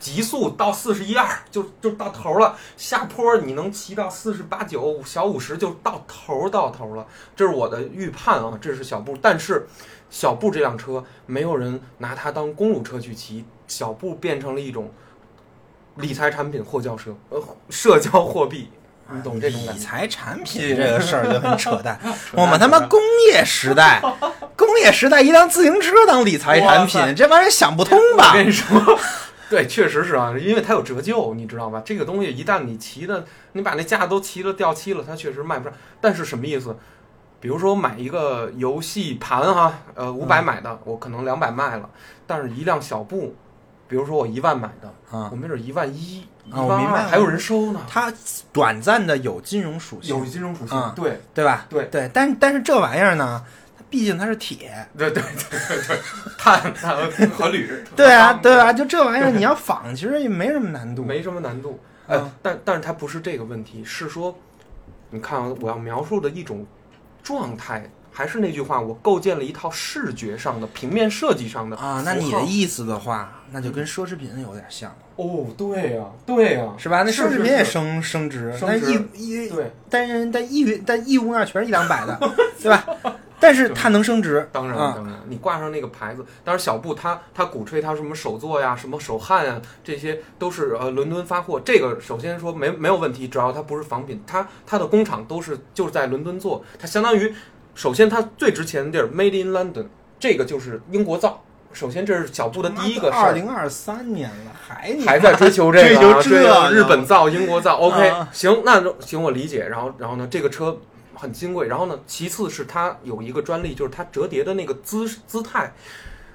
极速到四十一二就就到头了，下坡你能骑到四十八九小五十就到头到头了。这是我的预判啊，这是小布，但是小布这辆车没有人拿它当公路车去骑，小布变成了一种理财产品或叫社呃社交货币，你懂这种？理财产品这个事儿就很扯淡。我们他妈工业时代，工业时代一辆自行车当理财产品，这玩意儿想不通吧我？跟你说，对，确实是啊，因为它有折旧，你知道吧？这个东西一旦你骑的，你把那架都骑了掉漆了，它确实卖不上。但是什么意思？比如说买一个游戏盘哈，呃，五百买的，我可能两百卖了，但是一辆小布，比如说我一万买的，啊。我，没准一万一、一万二还有人收呢，它短暂的有金融属性，有金融属性，啊对。对吧？对。对，但但是这玩意儿呢，它毕竟它是铁，对对对对对，碳碳和 铝，对啊，对吧？就这玩意儿你要仿，其实也没什么难度。没什么难度。哎嗯，但但是它不是这个问题，是说，你看啊，我要描述的一种状态，还是那句话，我构建了一套视觉上的、平面设计上的啊，那你的意思的话，那就跟奢侈品有点像了，哦，对呀、对呀、是吧？那奢侈品也是升升值，但升值义义对，但是但义但义乌那全是一两百的，对吧？但是它能升值，当然啊当然，你挂上那个牌子，当然小布他他鼓吹他什么手作呀、什么手汗呀，这些都是呃伦敦发货。这个首先说没没有问题，只要它不是仿品，它它的工厂都是就是在伦敦做，它相当于首先它最值钱的地儿 Made in London，这个就是英国造。首先这是小布的第一个事儿，二零二三年了，还还在追求这个啊，追求这个日本造、英国造。OK，啊行，那就行，我理解。然后，然后呢，这个车很金贵。然后呢，其次是它有一个专利，就是它折叠的那个姿姿态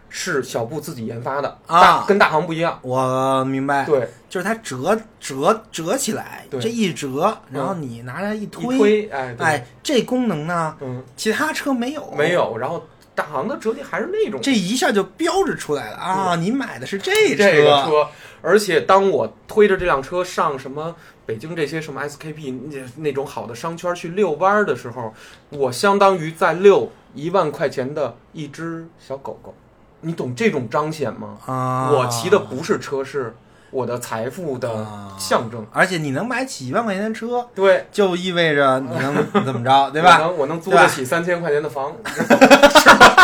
是小布自己研发的，啊大跟大行不一样。我明白，对，就是它折折折起来，这一折，然后你拿来一推，哎，哎，这功能呢，嗯，其他车没有，没，有。然后大行的折叠还是那种这一下就标志出来了啊！你买的是这这个车，而且当我推着这辆车上什么北京这些什么 SKP 那那种好的商圈去遛弯儿的时候，我相当于在遛一万块钱的一只小狗狗。你懂这种彰显吗？啊，我骑的不是车，是我的财富的啊象征。而且你能买起一万块钱的车，对，就意味着你能 怎么着，对吧？我能我能租得起三千块钱的房，是吧？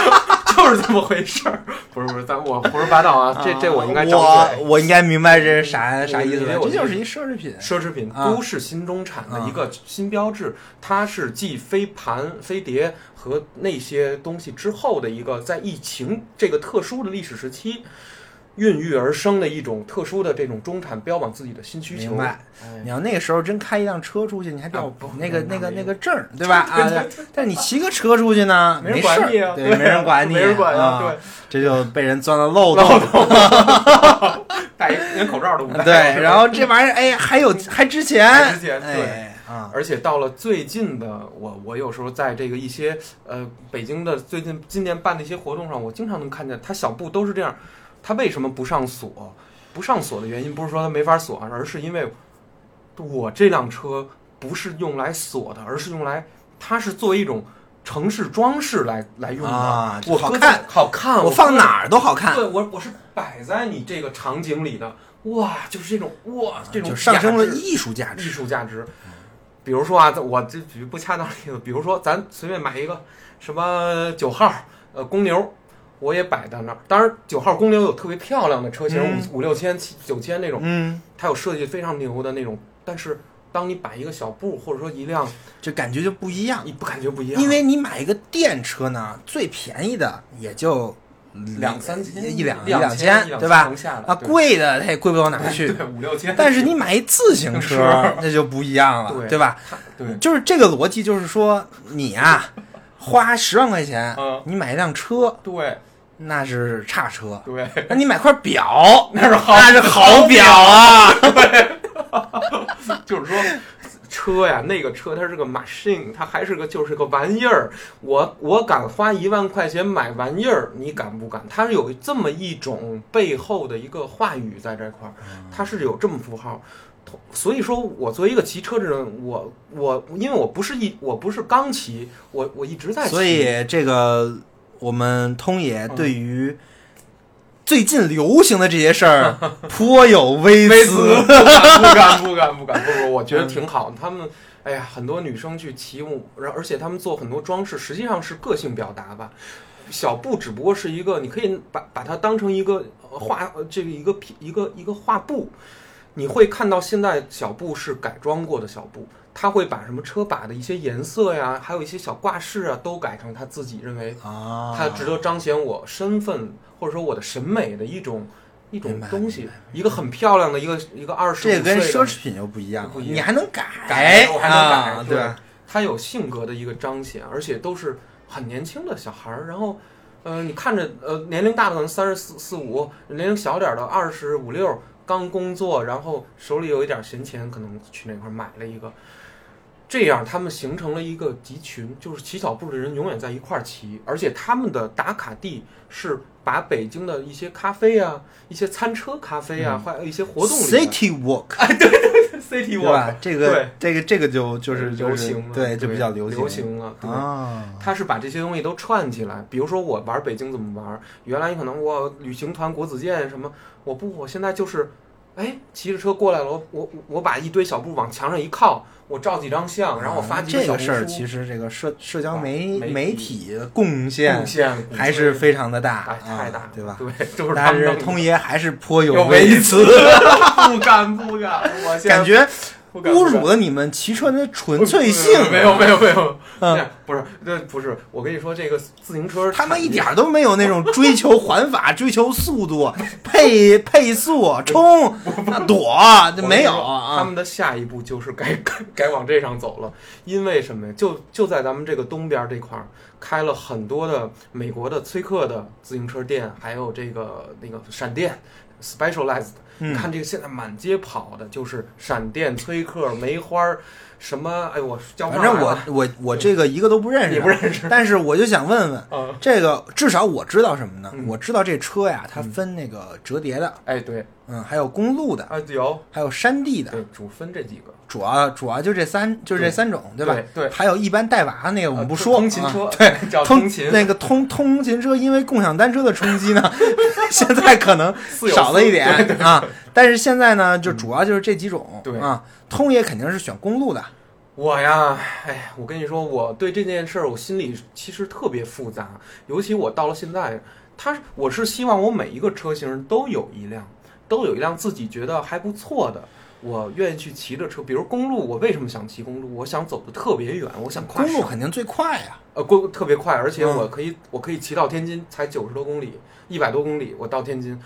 就就是这么回事儿。不是不是，咱我胡说八道啊，这这我应该。我我应该明白这是啥啥意思这就是一奢侈品。奢侈品，啊都市新中产的一个新标志，它是继飞盘、飞碟和那些东西之后的一个，在疫情这个特殊的历史时期孕育而生的一种特殊的这种中产标榜自己的新需求。明白哎你要那个时候真开一辆车出去，你还得那个那个那个证儿，对吧？啊，但是你骑个车出去呢，没人管你啊，对，没人管你，没人管啊，对，这就被人钻了漏洞。戴一连口罩都不戴。对，然后这玩意儿，哎，还有还值钱，还值钱对哎啊，而且到了最近的我，我有时候在这个一些呃北京的最近今年办的一些活动上，我经常能看见他小布都是这样。他为什么不上锁？不上锁的原因不是说它没法锁，而是因为我这辆车不是用来锁的，而是用来它是作为一种城市装饰来来用的。啊我好看好看，我放哪儿都好看，对我我是摆在你这个场景里的，哇，就是这种哇这种就上升了艺术价值艺。术价值。比如说啊，我这举不恰当例子，比如说咱随便买一个什么九号呃公牛，我也摆在那儿。当然，九号公牛有特别漂亮的车型，嗯五五六千、七九千那种，嗯，它有设计非常牛的那种。但是，当你摆一个小布，或者说一辆，就感觉就不一样。你不感觉不一样？因为你买一个电车呢，最便宜的也就两三千、一两一两千，对吧？啊，贵的它也贵不到哪儿去。对五六千。但是你买一自行车，那就不一样了，对对吧？对就是这个逻辑，就是说你啊，花十万块钱嗯，你买一辆车，对那是差车。对，那你买块表，那是好那是好 表啊！对 就是说，车呀，那个车它是个 machine，它还是个就是个玩意儿。我我敢花一万块钱买玩意儿，你敢不敢？它是有这么一种背后的一个话语在这块儿，它是有这么符号。所以说我作为一个骑车的人，我我因为我不是一我不是刚骑，我我一直在骑，所以这个我们通爷嗯对于最近流行的这些事儿 颇有微词。不敢不敢不敢不敢不不，我觉得挺好。他们哎呀，很多女生去骑舞，然而且他们做很多装饰，实际上是个性表达吧。小布只不过是一个，你可以把把它当成一个呃画，呃这个一个皮一个一个画布。你会看到现在小布是改装过的小布，他会把什么车把的一些颜色呀，还有一些小挂饰啊，都改成他自己认为啊，它值得彰显我身份或者说我的审美的一种一种东西，一个很漂亮的一个一个二十这个跟奢侈品又不一样，你还能改，改我还能改啊，对对吧？它有性格的一个彰显，而且都是很年轻的小孩儿。然后，呃，你看着呃年龄大的可能三十四四五，年龄小点儿的二十五六，刚工作，然后手里有一点闲钱，可能去那块儿买了一个。这样，他们形成了一个集群，就是骑小步的人永远在一块儿骑，而且他们的打卡地是把北京的一些咖啡啊、一些餐车咖啡啊，还有一些活动里 City Walk，吧？这个对这个这个就就是流行了，对，就比较流流行行了，啊。他是把这些东西都串起来，比如说我玩北京怎么玩，原来你可能我旅行团国子监什么，我不，我现在就是，哎，骑着车过来了，我我我把一堆小步往墙上一靠，我照几张相，然后我发这个事儿，其实这个社社交媒媒媒体的贡献贡献还是非常的大，哎太大对吧？对，但是通爷还是颇有微微词，不敢不敢，我感觉不敢侮辱了你们骑车的纯粹性。没有没有没有，嗯这不是这不是，我跟你说这个自行车他们一点儿都没有那种追求环法、追求速度、配配速、冲、躲，这没有他啊。们的下一步就是该该 该往这上走了，因为什么呀？就就在咱们这个东边这块儿开了很多的美国的崔克的自行车店，还有这个那个闪电 Specialized。嗯。看这个现在满街跑的就是闪电、崔克、梅花儿，什么？哎，我叫反正我我我这个一个都不认识，你不认识？但是我就想问问，啊？这个至少我知道什么呢？嗯。我知道这车呀，它分那个折叠的，哎，对，嗯，还有公路的，啊有，还有山地的，对，主分这几个，主要主要就这三，就是这三种，对吧？对对还有一般带娃那个我们不说，通勤车啊 对，叫通通勤那个通通勤车，因为共享单车的冲击呢，现在可能少了一四点啊。但是现在呢，就嗯主要就是这几种，对啊，通也肯定是选公路的，我呀，哎，我跟你说，我对这件事儿，我心里其实特别复杂。尤其我到了现在，他我是希望我每一个车型都有一辆，都有一辆自己觉得还不错的，我愿意去骑着车。比如公路，我为什么想骑公路？我想走的特别远，我想跨公路肯定最快呀、呃，公特别快，而且嗯我可以、我可以骑到天津，才九十多公里，一百多公里，我到天津，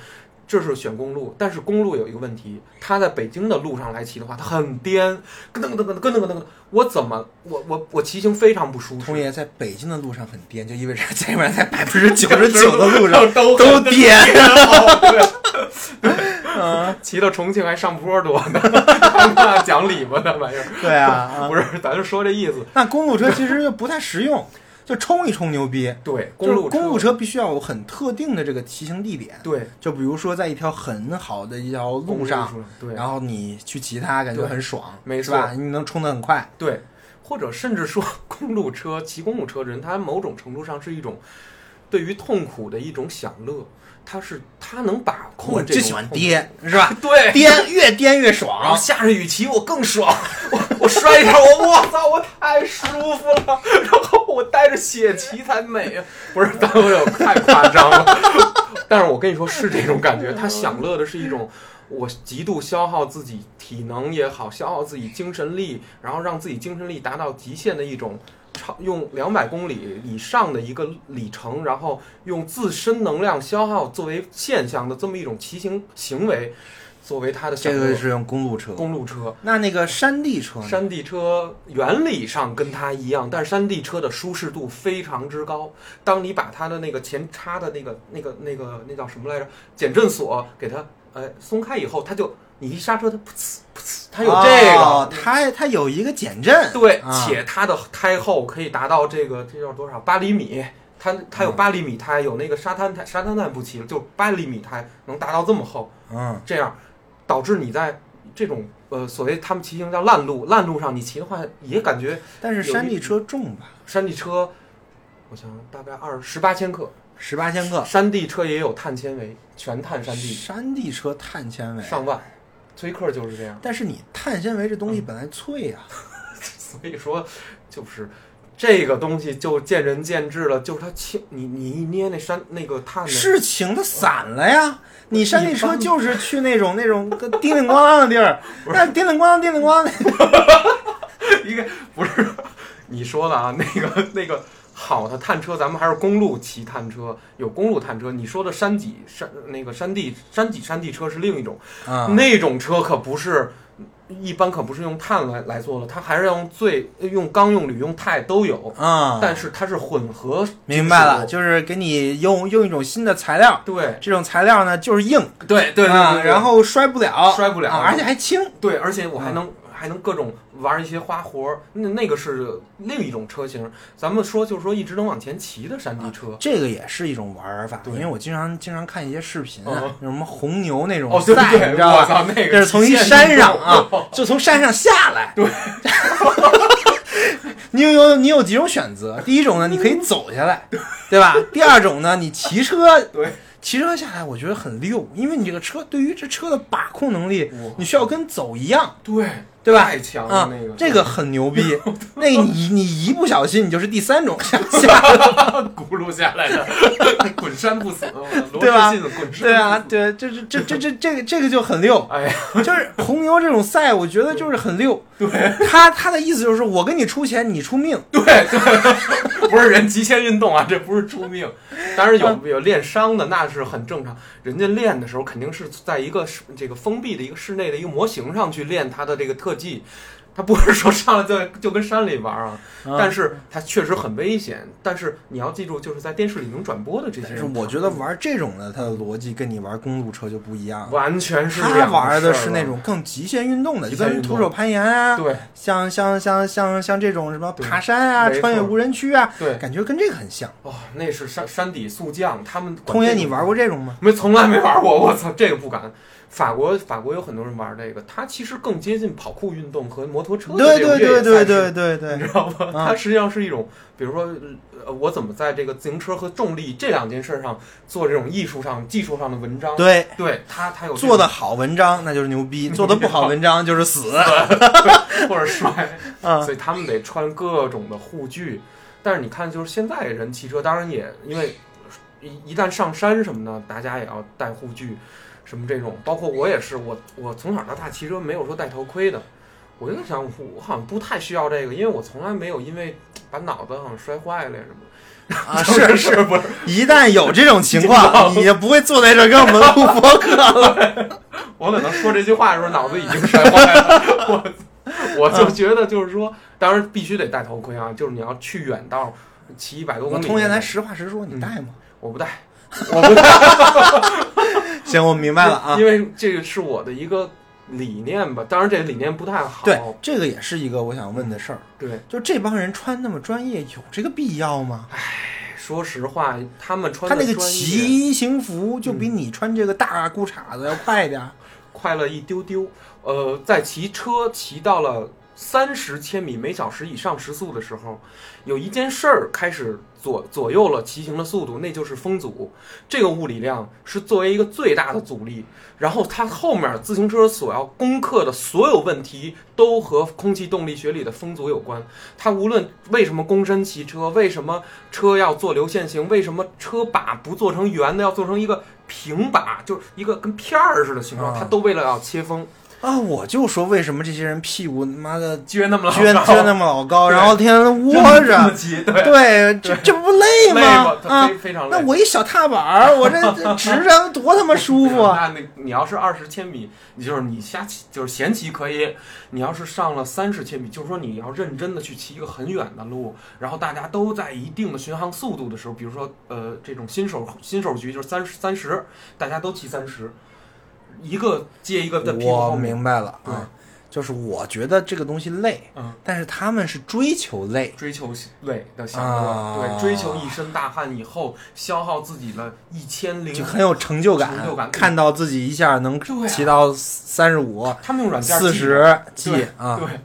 这是选公路。但是公路有一个问题，它在北京的路上来骑的话，它很颠，咯噔咯噔咯噔咯噔咯噔，我怎么我我我骑行非常不舒适。通爷在北京的路上很颠，就意味着基本上在百分之九十九的路上 都都颠。嗯，骑到重庆还上坡多呢，那 讲理吧那玩意儿。对啊，不是，咱就说这意思。那公路车其实又不太实用，就冲一冲牛逼。对，就是公路公路车必须要有很特定的这个骑行地点，对。就比如说在一条很好的一条路上，，对，然后你去骑它，感觉很爽，没错？你能冲得很快，对，或者甚至说，公路车骑公路车的人，他某种程度上是一种对于痛苦的一种享乐，他是他能把控这种我就喜欢颠，是吧？对。颠越颠越然后爽，下着雨骑我更爽，我我摔一下我我操我太舒服了，然后我带着血骑才美啊！不是，咱们有太夸张了，但是我跟你说是这种感觉，他享乐的是一种我极度消耗自己体能也好，消耗自己精神力，然后让自己精神力达到极限的一种。超用两百公里以上的一个里程，然后用自身能量消耗作为现象的这么一种骑行行为，作为它的这个是用公路车。公路车。那那个山地车？山地车原理上跟它一样，但是山地车的舒适度非常之高。当你把它的那个前叉的那个、那个、那个、那叫什么来着？减震锁给它呃松开以后，它就你一刹车，它噗呲噗呲，它有这个。哦它它有一个减震，对，啊。且它的胎厚可以达到这个这叫多少八厘米，它它有嗯。八厘米胎，有那个沙滩胎，沙滩胎不骑了，就八厘米胎能达到这么厚，嗯，这样导致你在这种呃所谓他们骑行叫烂路，烂路上你骑的话也感觉但是山地车重吧，山地车，我想大概二十八千克，十八千克，山地车也有碳纤维，全碳山地。山地车碳纤维，上万，崔克就是这样，但是你碳纤维这东西本来脆呀、所以说就是。这个东西就见仁见智了，就是它轻，你你一捏那山那个碳呢，是情它散了呀。你山地车就是去那种那种叮叮铃咣啷的地儿，那叮叮咣啷叮叮咣啷的，一个不是你说的啊，那个那个好的探车，咱们还是公路骑探车，有公路探车。你说的山脊山那个山地山脊山地车是另一种，啊、那种车可不是。一般可不是用碳来来做的，它还是要用最用钢、用铝、用钛都有，啊、但是它是混合。明白了，就是给你用用一种新的材料，对。这种材料呢就是硬，对对对然后摔不了，摔不了。啊而且还轻。对，而且我还能、还能各种玩一些花活儿，那那个是另一种车型。咱们说就是说一直能往前骑的山地车。这个也是一种玩法，对因为我经常经常看一些视频啊嗯，什么红牛那种哦，对你知道吧？那个这是从一山上啊，就从山上下来。对，你有有你有几种选择？第一种呢，你可以走下来，对吧？第二种呢，你骑车，对，骑车下来，我觉得很溜，因为你这个车对于这车的把控能力，你需要跟走一样。对对吧太强了啊那个，，这个很牛逼。那个你你一不小心，你就是第三种下下来，轱辘下来的，滚山不死，罗对吧滚山对啊，对，这这这这这这个这个就很溜。哎呀，就是红牛这种赛，我觉得就是很溜。对，他他的意思就是我给你出钱，你出命。对对，不是人极限运动啊，这不是出命。当然有有练伤的，那是很正常。人家练的时候肯定是在一个室这个封闭的一个室内的一个模型上去练他的这个特技。他不是说上来就就跟山里玩啊，但是他确实很危险。但是你要记住，就是在电视里能转播的这些但是人，我觉得玩这种的，它的逻辑跟你玩公路车就不一样。完全是他玩的是那种更极限运动的，就跟徒手攀岩啊，对像像像像像这种什么爬山啊、穿越无人区啊，对感觉跟这个很像。哦，那是山山底速降，他们管通爷，你玩过这种吗？没，从来没玩过。我操，这个不敢。法国法国有很多人玩这个，它其实更接近跑酷运动和摩托车的对对这种越野对对赛事对对对，你知道吗？嗯它实际上是一种，比如说，呃，我怎么在这个自行车和重力这两件事上做这种艺术上、技术上的文章？对，对，它它有做的好文章那就是牛逼，做的不好文章就是死。种 或者摔，啊所以他们得穿各种的护具。但是你看，就是现在人骑车，当然也因为一一旦上山什么的，大家也要戴护具，什么这种。包括我也是，我我从小到大骑车没有说戴头盔的。我就在想，我好像不太需要这个，因为我从来没有因为把脑子好像摔坏了呀什么。啊，是是，不是？一旦有这种情况，你就不会坐在这儿跟我们录播客了。我可能说这句话的时候脑子已经摔坏了，我我就觉得就是说，当然必须得戴头盔啊，就是你要去远道骑一百多公里。我童年咱实话实说，你戴吗？我不戴，我不戴，行，我明白了啊。因为这个是我的一个理念吧。当然，这个理念不太好。对，这个也是一个我想问的事儿。对，就这帮人穿那么专业，有这个必要吗？说实话，他们穿他那个骑行服就比你穿这个大裤衩子要快点儿。快了一丢丢。呃，在骑车骑到了三十千米每小时以上时速的时候，有一件事儿开始左左右了骑行的速度，那就是风阻。这个物理量是作为一个最大的阻力，然后它后面自行车所要攻克的所有问题都和空气动力学里的风阻有关。它无论为什么躬身骑车，为什么车要做流线型，为什么车把不做成圆的，要做成一个平把，就是一个跟片儿似的形状，啊它都为了要切风，啊，我就说为什么这些人屁股他妈的撅那么老撅撅那么老高，然后天天窝着，对，对，这这不累累吗啊非，常累。那我一小踏板儿，我这这 直着多他妈舒服啊！那那你要是二十千米，你就是你瞎骑，就是闲骑可以。你要是上了三十千米，就是说你要认真的去骑一个很远的路，然后大家都在一定的巡航速度的时候，比如说呃这种新手新手局就是三十三十，大家都骑三十，一个接一个的屁股我。明白了对。啊，就是我觉得这个东西累，嗯，但是他们是追求累，追求累的享乐，啊。对，追求一身大汗以后消耗自己的一千零就很有成就感，成就感看到自己一下能骑到三十五、他们用软件四记十 G 对啊，对，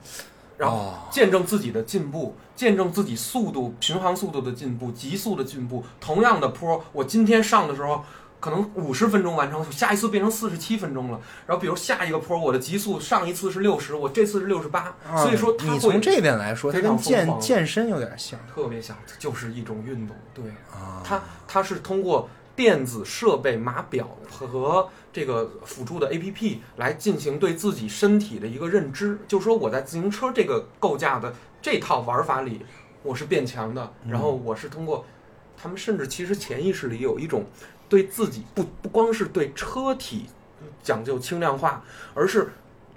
然后哦。见证自己的进步，见证自己速度、巡航速度的进步、极速的进步。同样的坡，我今天上的时候可能五十分钟完成，下一次变成四十七分钟了。然后比如下一个坡，我的极速上一次是六十，我这次是六十八，啊所以说它会你从这点来说，它跟健健身有点像特别像，就是一种运动。对，啊。它它是通过电子设备、码表和这个辅助的 APP 来进行对自己身体的一个认知。就是说，我在自行车这个构架的这套玩法里，我是变强的。然后我是通过他们，甚至其实潜意识里有一种对自己不不光是对车体讲究轻量化，而是。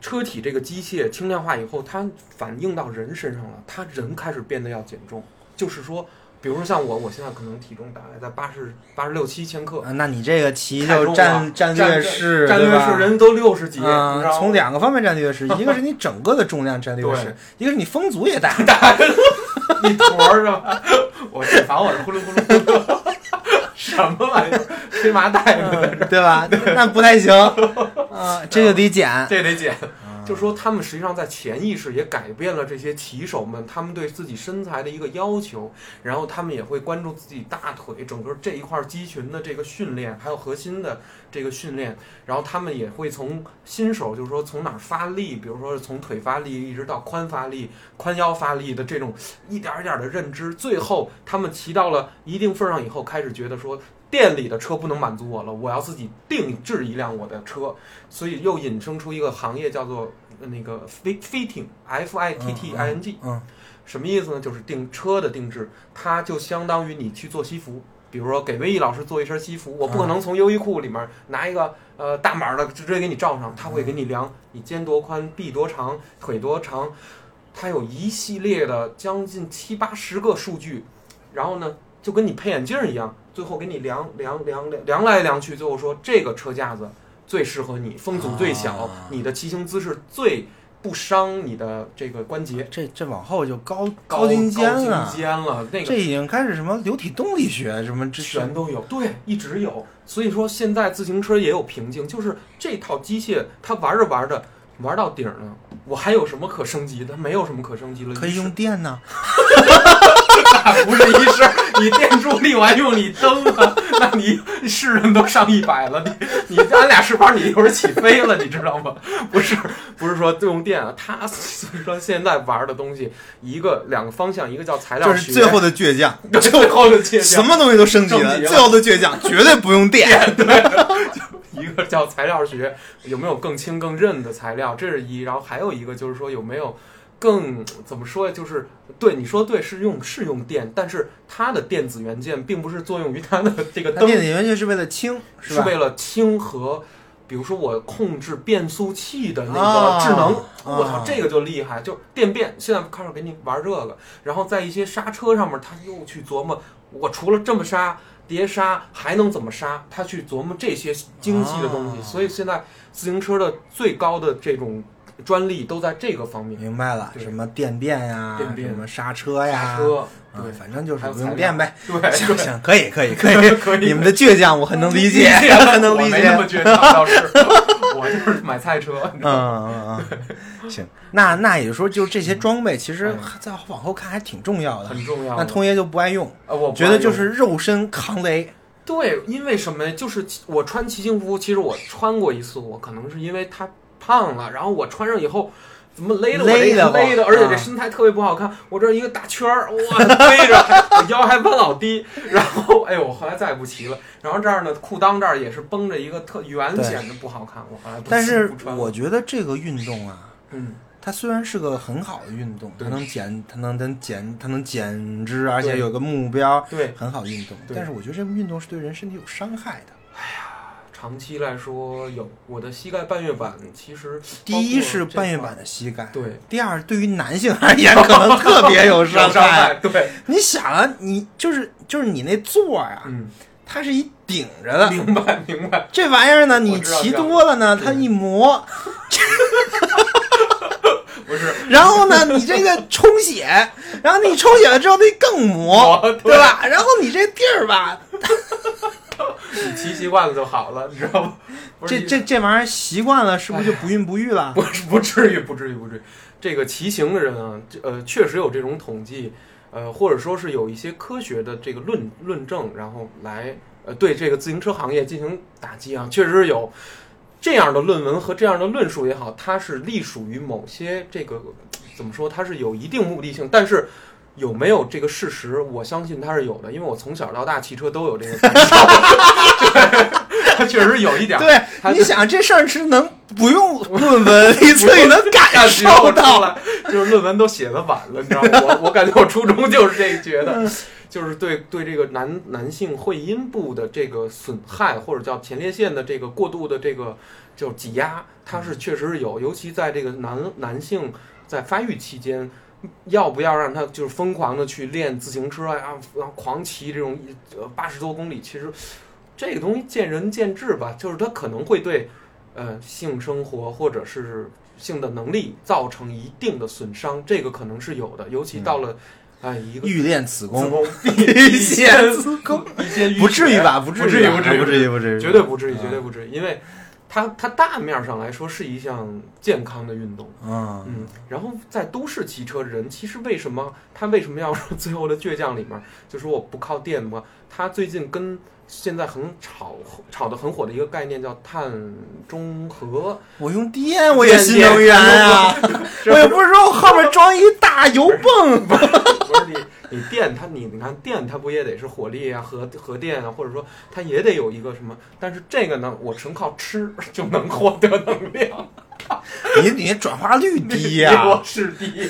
车体这个机械轻量化以后，它反映到人身上了，他人开始变得要减重，就是说，比如说像我，我现在可能体重大概在八十八十六七千克，啊那你这个骑就战战略是，战略是人都六十几？从两个方面战略是，一个是你整个的重量战略式对，一个是你风阻也大。大一坨儿是吧？我这反正我是呼噜呼噜呼噜，什么玩意儿？黑麻袋对吧？那不太行啊，这就得剪。这得减。就说他们实际上在潜意识也改变了这些骑手们他们对自己身材的一个要求，然后他们也会关注自己大腿整个这一块肌群的这个训练，还有核心的这个训练，然后他们也会从新手就是说从哪发力，比如说是从腿发力一直到髋发力、髋腰发力的这种一点一点的认知，最后他们骑到了一定份上以后，开始觉得说。店里的车不能满足我了，我要自己定制一辆我的车，所以又引申出一个行业叫做呃那个 fit fitting，f i t t i n g，嗯，什么意思呢？就是定车的定制，它就相当于你去做西服，比如说给魏毅老师做一身西服，我不可能从优衣库里面拿一个呃大码的直接给你罩上，他会给你量你肩多宽、臂多长、腿多长，它有一系列的将近七八十个数据，然后呢就跟你配眼镜儿一样，最后给你量量量量量来量去，最后说这个车架子最适合你，风阻最小，啊你的骑行姿势最不伤你的这个关节。这这往后就高高精尖高了精，尖了，那个这已经开始什么流体动力学什么这全都有，对，一直有。所以说现在自行车也有瓶颈，就是这套机械它玩着玩着玩到顶儿了，我还有什么可升级的？没有什么可升级了。可以用电呢。那不是一事儿，你电助力我还用你灯啊？那你是人都上一百了，你你咱俩是班，你一会儿起飞了，你知道吗？不是不是说用电啊，他所以说现在玩的东西一个两个方向，一个叫材料学，就是最后的倔强，最后的倔强，什么东西都升级了，最后的倔强绝对不用电。对，一个叫材料学，有没有更轻更韧的材料？这是一，然后还有一个就是说有没有。更怎么说呀？就是对你说对，是用是用电，但是它的电子元件并不是作用于它的这个灯。电子元件是为了轻，是为了轻和，比如说我控制变速器的那个智能。我操，这个就厉害，就电变。现在开始给你玩这个，然后在一些刹车上面，他又去琢磨，我除了这么刹、碟刹，还能怎么刹？他去琢磨这些精细的东西。所以现在自行车的最高的这种。专利都在这个方面，明白了？什么电变呀，什么刹车呀，对，反正就是不用电呗。对，行行，可以，可以，可以，可以。你们的倔强我很能理解，很能理解。没那么倔强，倒是 我就是买菜车。嗯嗯嗯，行。那那也就是说，就这些装备，其实再往后看还挺重要的，很重要。那通爷就不爱用，我觉得就是肉身扛雷。对，因为什么？就是我穿骑行服，其实我穿过一次，我可能是因为它。胖了，然后我穿上以后，怎么勒的我勒的，而且这身材特别不好看。我这一个大圈儿，哇，背着，我腰还弯老低。然后，哎呦，我后来再也不骑了。然后这儿呢，裤裆这儿也是绷着一个特圆，显得不好看。我后来不但是我觉得这个运动啊，嗯，它虽然是个很好的运动，它能减，它能能减，它能减脂，而且有个目标，对，很好运动。但是我觉得这个运动是对人身体有伤害的。哎呀。长期来说有我的膝盖半月板，其实 第一是半月板的膝盖，对；第二对于男性而言可能特别有 伤害。对，你想啊，你就是就是你那座呀，嗯，它是一顶着的，明白明白。这玩意儿呢，你骑多了呢，它一磨，不是。然后呢，你这个充血，然后你充血了之后，它更磨，对吧？然后你这地儿吧。你骑习惯了就好了，你知道吗？这这这玩意儿习惯了，是不是就不孕不育了？不 不至于，不至于，不至于。这个骑行的人啊，呃，确实有这种统计，呃，或者说是有一些科学的这个论论证，然后来呃对这个自行车行业进行打击啊，确实有这样的论文和这样的论述也好，它是隶属于某些这个怎么说？它是有一定目的性，但是。有没有这个事实？我相信它是有的，因为我从小到大骑车都有这个感受。它确实有一点。对，你想这事儿是能不用论文，你自己能感受到了。就是论文都写的晚了，你知道吗？我 我感觉我初中就是这觉得，就是对对这个男男性会阴部的这个损害，或者叫前列腺的这个过度的这个就挤压，它是确实是有，尤其在这个男男性在发育期间。要不要让他就是疯狂的去练自行车呀，然后狂骑这种呃八十多公里？其实这个东西见仁见智吧，就是他可能会对呃性生活或者是性的能力造成一定的损伤，这个可能是有的。尤其到了哎一个欲练此功，必先自宫，不至于吧？不至于，不至于，不至于，不至于，绝对不至于，绝对不至于，因为。它它大面上来说是一项健康的运动，嗯嗯，然后在都市骑车人，其实为什么他为什么要说 最后的倔强里面，就说我不靠电吗？他最近跟现在很炒炒的很火的一个概念叫碳中和，我用电我也新能源啊，我也不是说我后面装一大油泵，不是你。你电它，你你看电它不也得是火力啊，核核电啊，或者说它也得有一个什么？但是这个呢，我纯靠吃就能获得能量。你你转化率低呀，是低。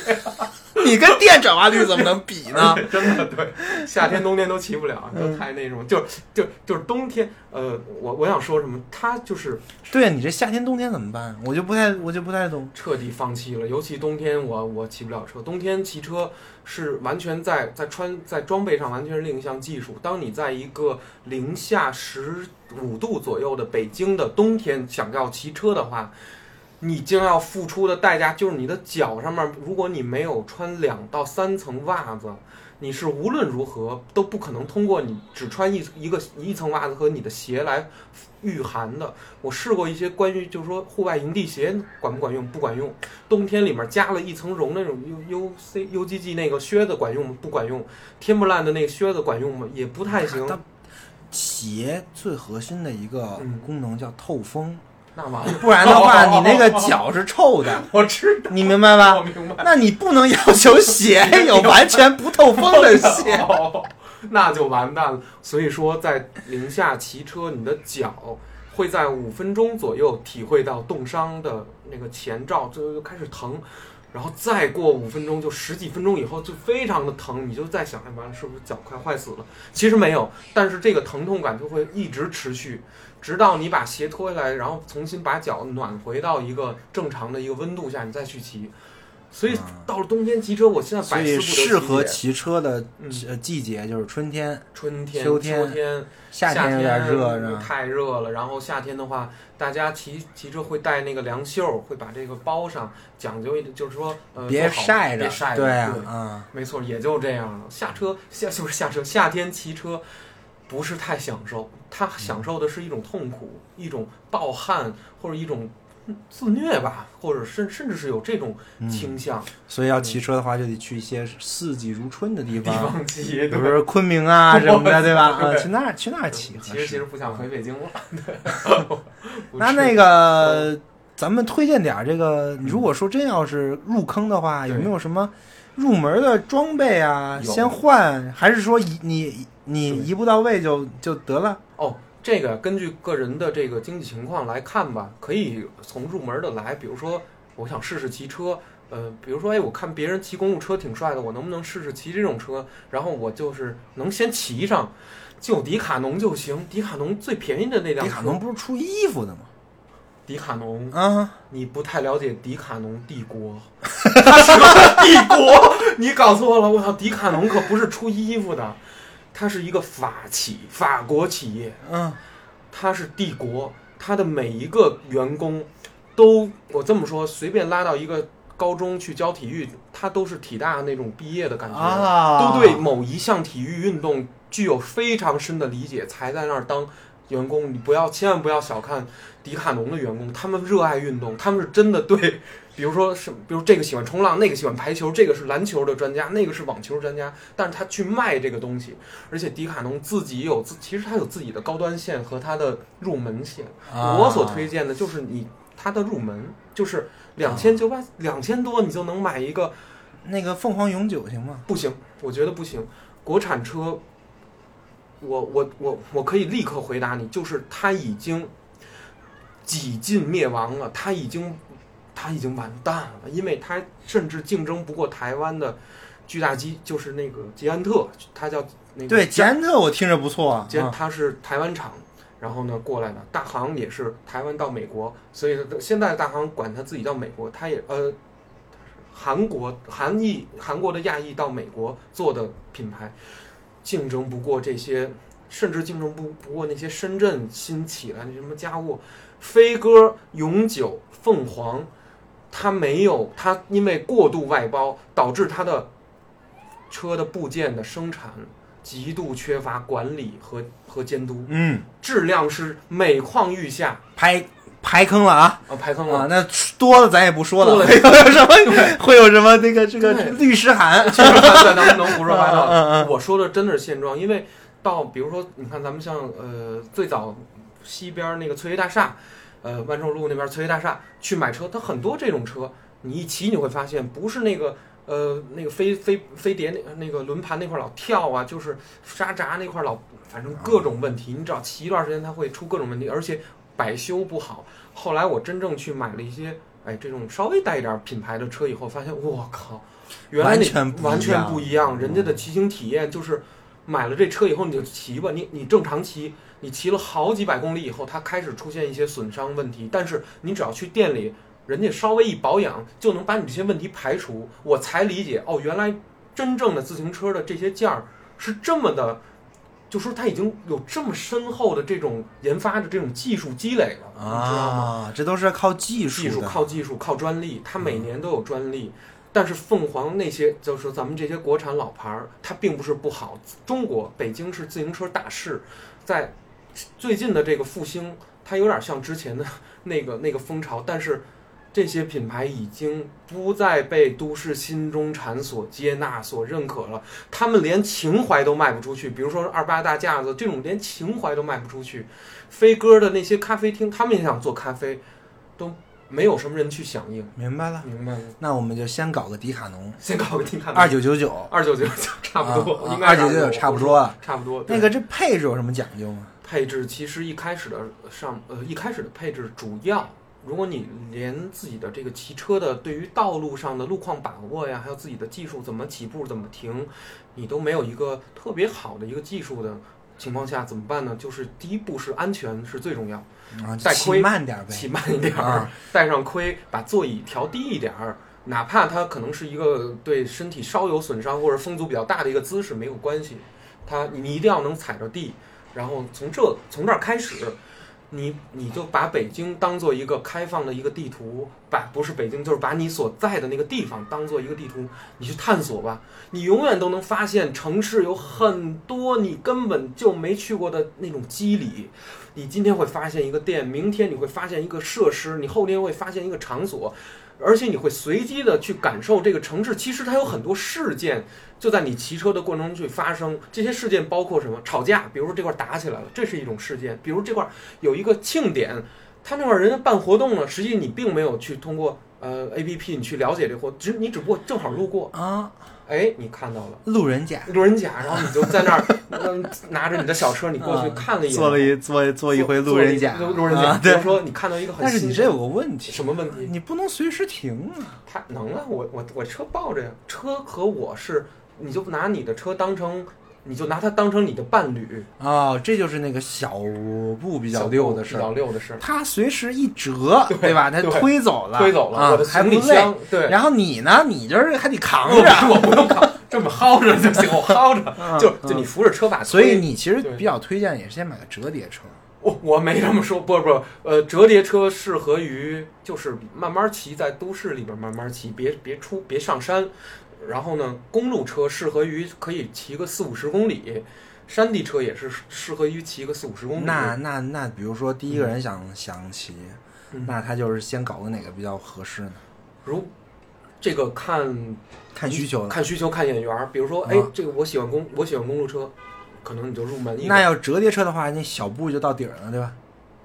你跟电转化率怎么能比呢？真的对，夏天冬天都骑不了，就太那种，就就就是冬天。呃，我我想说什么？它就是对你这夏天冬天怎么办？我就不太我就不太懂。彻底放弃了，尤其冬天，我我骑不了车。冬天骑车是完全在在穿在装备上完全是另一项技术。当你在一个零下十五度左右的北京的冬天想要骑车的话。你将要付出的代价就是你的脚上面，如果你没有穿两到三层袜子，你是无论如何都不可能通过你只穿一一个一层袜子和你的鞋来御寒的。我试过一些关于就是说户外营地鞋管不管用？不管用。冬天里面加了一层绒那种 U U C U G G 那个靴子管用吗？不管用。天不烂的那个靴子管用吗？也不太行。鞋最核心的一个功能叫透风。那完了，不然的话，你那个脚是臭的。我知道，你明白吧？我明白。那你不能要求鞋有完全不透风的鞋，那就完蛋了。所以说，在零下骑车，你的脚会在五分钟左右体会到冻伤的那个前兆，就就开始疼。然后再过五分钟，就十几分钟以后就非常的疼，你就在想，哎，完了是不是脚快坏死了？其实没有，但是这个疼痛感就会一直持续。直到你把鞋脱下来，然后重新把脚暖回到一个正常的一个温度下，你再去骑。所以到了冬天骑车，我现在百思不得适合骑车的季节就是春天、春天、秋天、夏天有点热，太热了。然后夏天的话，大家骑骑车会带那个凉袖，会把这个包上，讲究一点，就是说呃别晒着，别晒着。对啊，没错，也就这样了。下车下就是下车，夏天骑车不是太享受。他享受的是一种痛苦，一种暴汗，或者一种自虐吧，或者甚甚至是有这种倾向。所以要骑车的话，就得去一些四季如春的地方，比如说昆明啊什么的，对吧？啊，去那儿去那儿骑。其实其实不想回北京了。对那那个，咱们推荐点这个。如果说真要是入坑的话，有没有什么入门的装备啊？先换，还是说一你？你一步到位就就得了哦。这个根据个人的这个经济情况来看吧，可以从入门的来。比如说，我想试试骑车，呃，比如说，哎，我看别人骑公路车挺帅的，我能不能试试骑这种车？然后我就是能先骑上，就迪卡侬就行。迪卡侬最便宜的那辆。迪卡侬不是出衣服的吗？迪卡侬啊，你不太了解迪卡侬帝国。帝国，你搞错了。我操，迪卡侬可不是出衣服的。它是一个法企，法国企业，嗯，它是帝国，它的每一个员工都，我这么说，随便拉到一个高中去教体育，他都是体大那种毕业的感觉，都对某一项体育运动具有非常深的理解，才在那儿当员工。你不要，千万不要小看迪卡侬的员工，他们热爱运动，他们是真的对。比如说是，比如这个喜欢冲浪，那个喜欢排球，这个是篮球的专家，那个是网球专家，但是他去卖这个东西，而且迪卡侬自己有自，其实他有自己的高端线和他的入门线。我所推荐的就是你它的入门，就是两千九百两千多，你就能买一个那个凤凰永久行吗？不行，我觉得不行。国产车，我我我我可以立刻回答你，就是他已经几近灭亡了，他已经。他已经完蛋了，因为他甚至竞争不过台湾的巨大机，就是那个捷安特，他叫那个。对，捷安特我听着不错啊。捷，他是台湾厂，然后呢过来的，大航也是台湾到美国，所以现在大航管他自己叫美国，他也呃，韩国韩裔韩国的亚裔到美国做的品牌，竞争不过这些，甚至竞争不不过那些深圳新起来的什么嘉沃、飞鸽、永久、凤凰。它没有，它因为过度外包，导致它的车的部件的生产极度缺乏管理和和监督，嗯，质量是每况愈下，排排坑了啊，啊排坑了，那多了咱也不说了，会有什么 会有什么那个这个律师函，能能胡说八道？嗯嗯，我说的真的是现状，因为到比如说，你看咱们像呃最早西边那个翠微大厦。呃，万寿路那边翠微大厦去买车，它很多这种车，你一骑你会发现，不是那个呃那个飞飞飞碟那那个轮盘那块老跳啊，就是刹闸那块老，反正各种问题。你只要骑一段时间，它会出各种问题，而且百修不好。后来我真正去买了一些哎这种稍微带一点品牌的车以后，发现我靠，原来那完全不一样，人家的骑行体验就是买了这车以后你就骑吧，你你正常骑。你骑了好几百公里以后，它开始出现一些损伤问题，但是你只要去店里，人家稍微一保养，就能把你这些问题排除。我才理解哦，原来真正的自行车的这些件儿是这么的就说它已经有这么深厚的这种研发的这种技术积累了，你知道吗？啊，这都是靠技术技术，靠技术靠专利，它每嗯年都有专利。但是凤凰那些，就是说咱们这些国产老牌儿，它并不是不好。中国北京是自行车大市，在最近的这个复兴，它有点像之前的那个那个风潮，但是这些品牌已经不再被都市新中产所接纳、所认可了。他们连情怀都卖不出去，比如说二八大架子这种，连情怀都卖不出去。飞鸽的那些咖啡厅，他们也想做咖啡，都没有什么人去响应。明白了。明白了，那我们就先搞个迪卡侬，先搞个迪卡侬二九九九，二九九九差不多，应该二九九九差不多了。差不多。那个这配置有什么讲究吗？配置其实一开始的上呃一开始的配置主要，如果你连自己的这个骑车的对于道路上的路况把握呀，还有自己的技术怎么起步怎么停，你都没有一个特别好的一个技术的情况下，怎么办呢？就是第一步是安全是最重要，啊，带骑盔慢点呗。骑慢一点儿啊，带上盔，把座椅调低一点儿。哪怕它可能是一个对身体稍有损伤或者风阻比较大的一个姿势，没有关系。它你你一定要能踩着地，然后从这从这儿开始，你你就把北京当做一个开放的一个地图，把不是北京就是把你所在的那个地方当做一个地图，你去探索吧。你永远都能发现城市有很多你根本就没去过的那种机理。你今天会发现一个店，明天你会发现一个设施，你后天会发现一个场所，而且你会随机的去感受这个城市。其实它有很多事件就在你骑车的过程中去发生。这些事件包括什么？吵架，比如说这块打起来了，这是一种事件；比如这块有一个庆典，他那块人家办活动了，实际你并没有去通过呃 A P P 你去了解这活，只你只不过正好路过，啊，哎，你看到了。路人甲路人甲，然后你就在那儿，嗯，拿着你的小车，你过去啊看了一眼，做了一做做一回路人甲，路人甲。啊对比如。说你看到一个很但是你这有个问题，什么问题？你不能随时停啊。他能啊，我我我车抱着呀，车和我是，你就拿你的车当成，你就拿它当成你的伴侣，哦，这就是那个小步比较溜的事比较儿，溜的事儿，它随时一折，对对吧？它对推走了，推走了、啊我的还不累。行李箱，对，然后你呢？你就是还得扛我着，我不用扛，这么薅着就行，我薅着，嗯就就嗯你扶着车把推，所以你其实比较推荐也是先买个折叠车。我我没这么说，不不，呃，折叠车适合于就是慢慢骑，在都市里边慢慢骑，别别出别上山。然后呢，公路车适合于可以骑个四五十公里，山地车也是适合于骑个四五十公里。那那那，比如说第一个人想想骑，嗯那他就是先搞个哪个比较合适呢？如这个看看需求。看需求看眼缘儿，比如说，啊哎，这个我喜欢公我喜欢公路车，可能你就入门一。那要折叠车的话，那小布就到底儿了，对吧？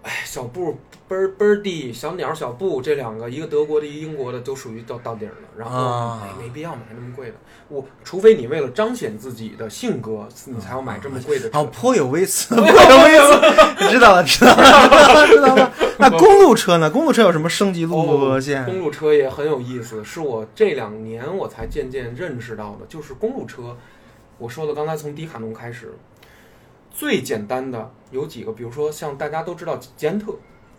哎，小布、奔儿奔儿地、小鸟、小布这两个，一个德国的，一个英国的，都属于到到顶儿了。然后、啊哎，没必要买那么贵的。我除非你为了彰显自己的性格，你才要买这么贵的车。哦，颇有微词，颇有微词，知道了，知道了，知道了。那公路车呢？公路车有什么升级路线？公路车也很有意思，是我这两年我才渐渐认识到的，就是公路车。我说的刚才从迪卡侬开始，最简单的有几个，比如说像大家都知道捷安特，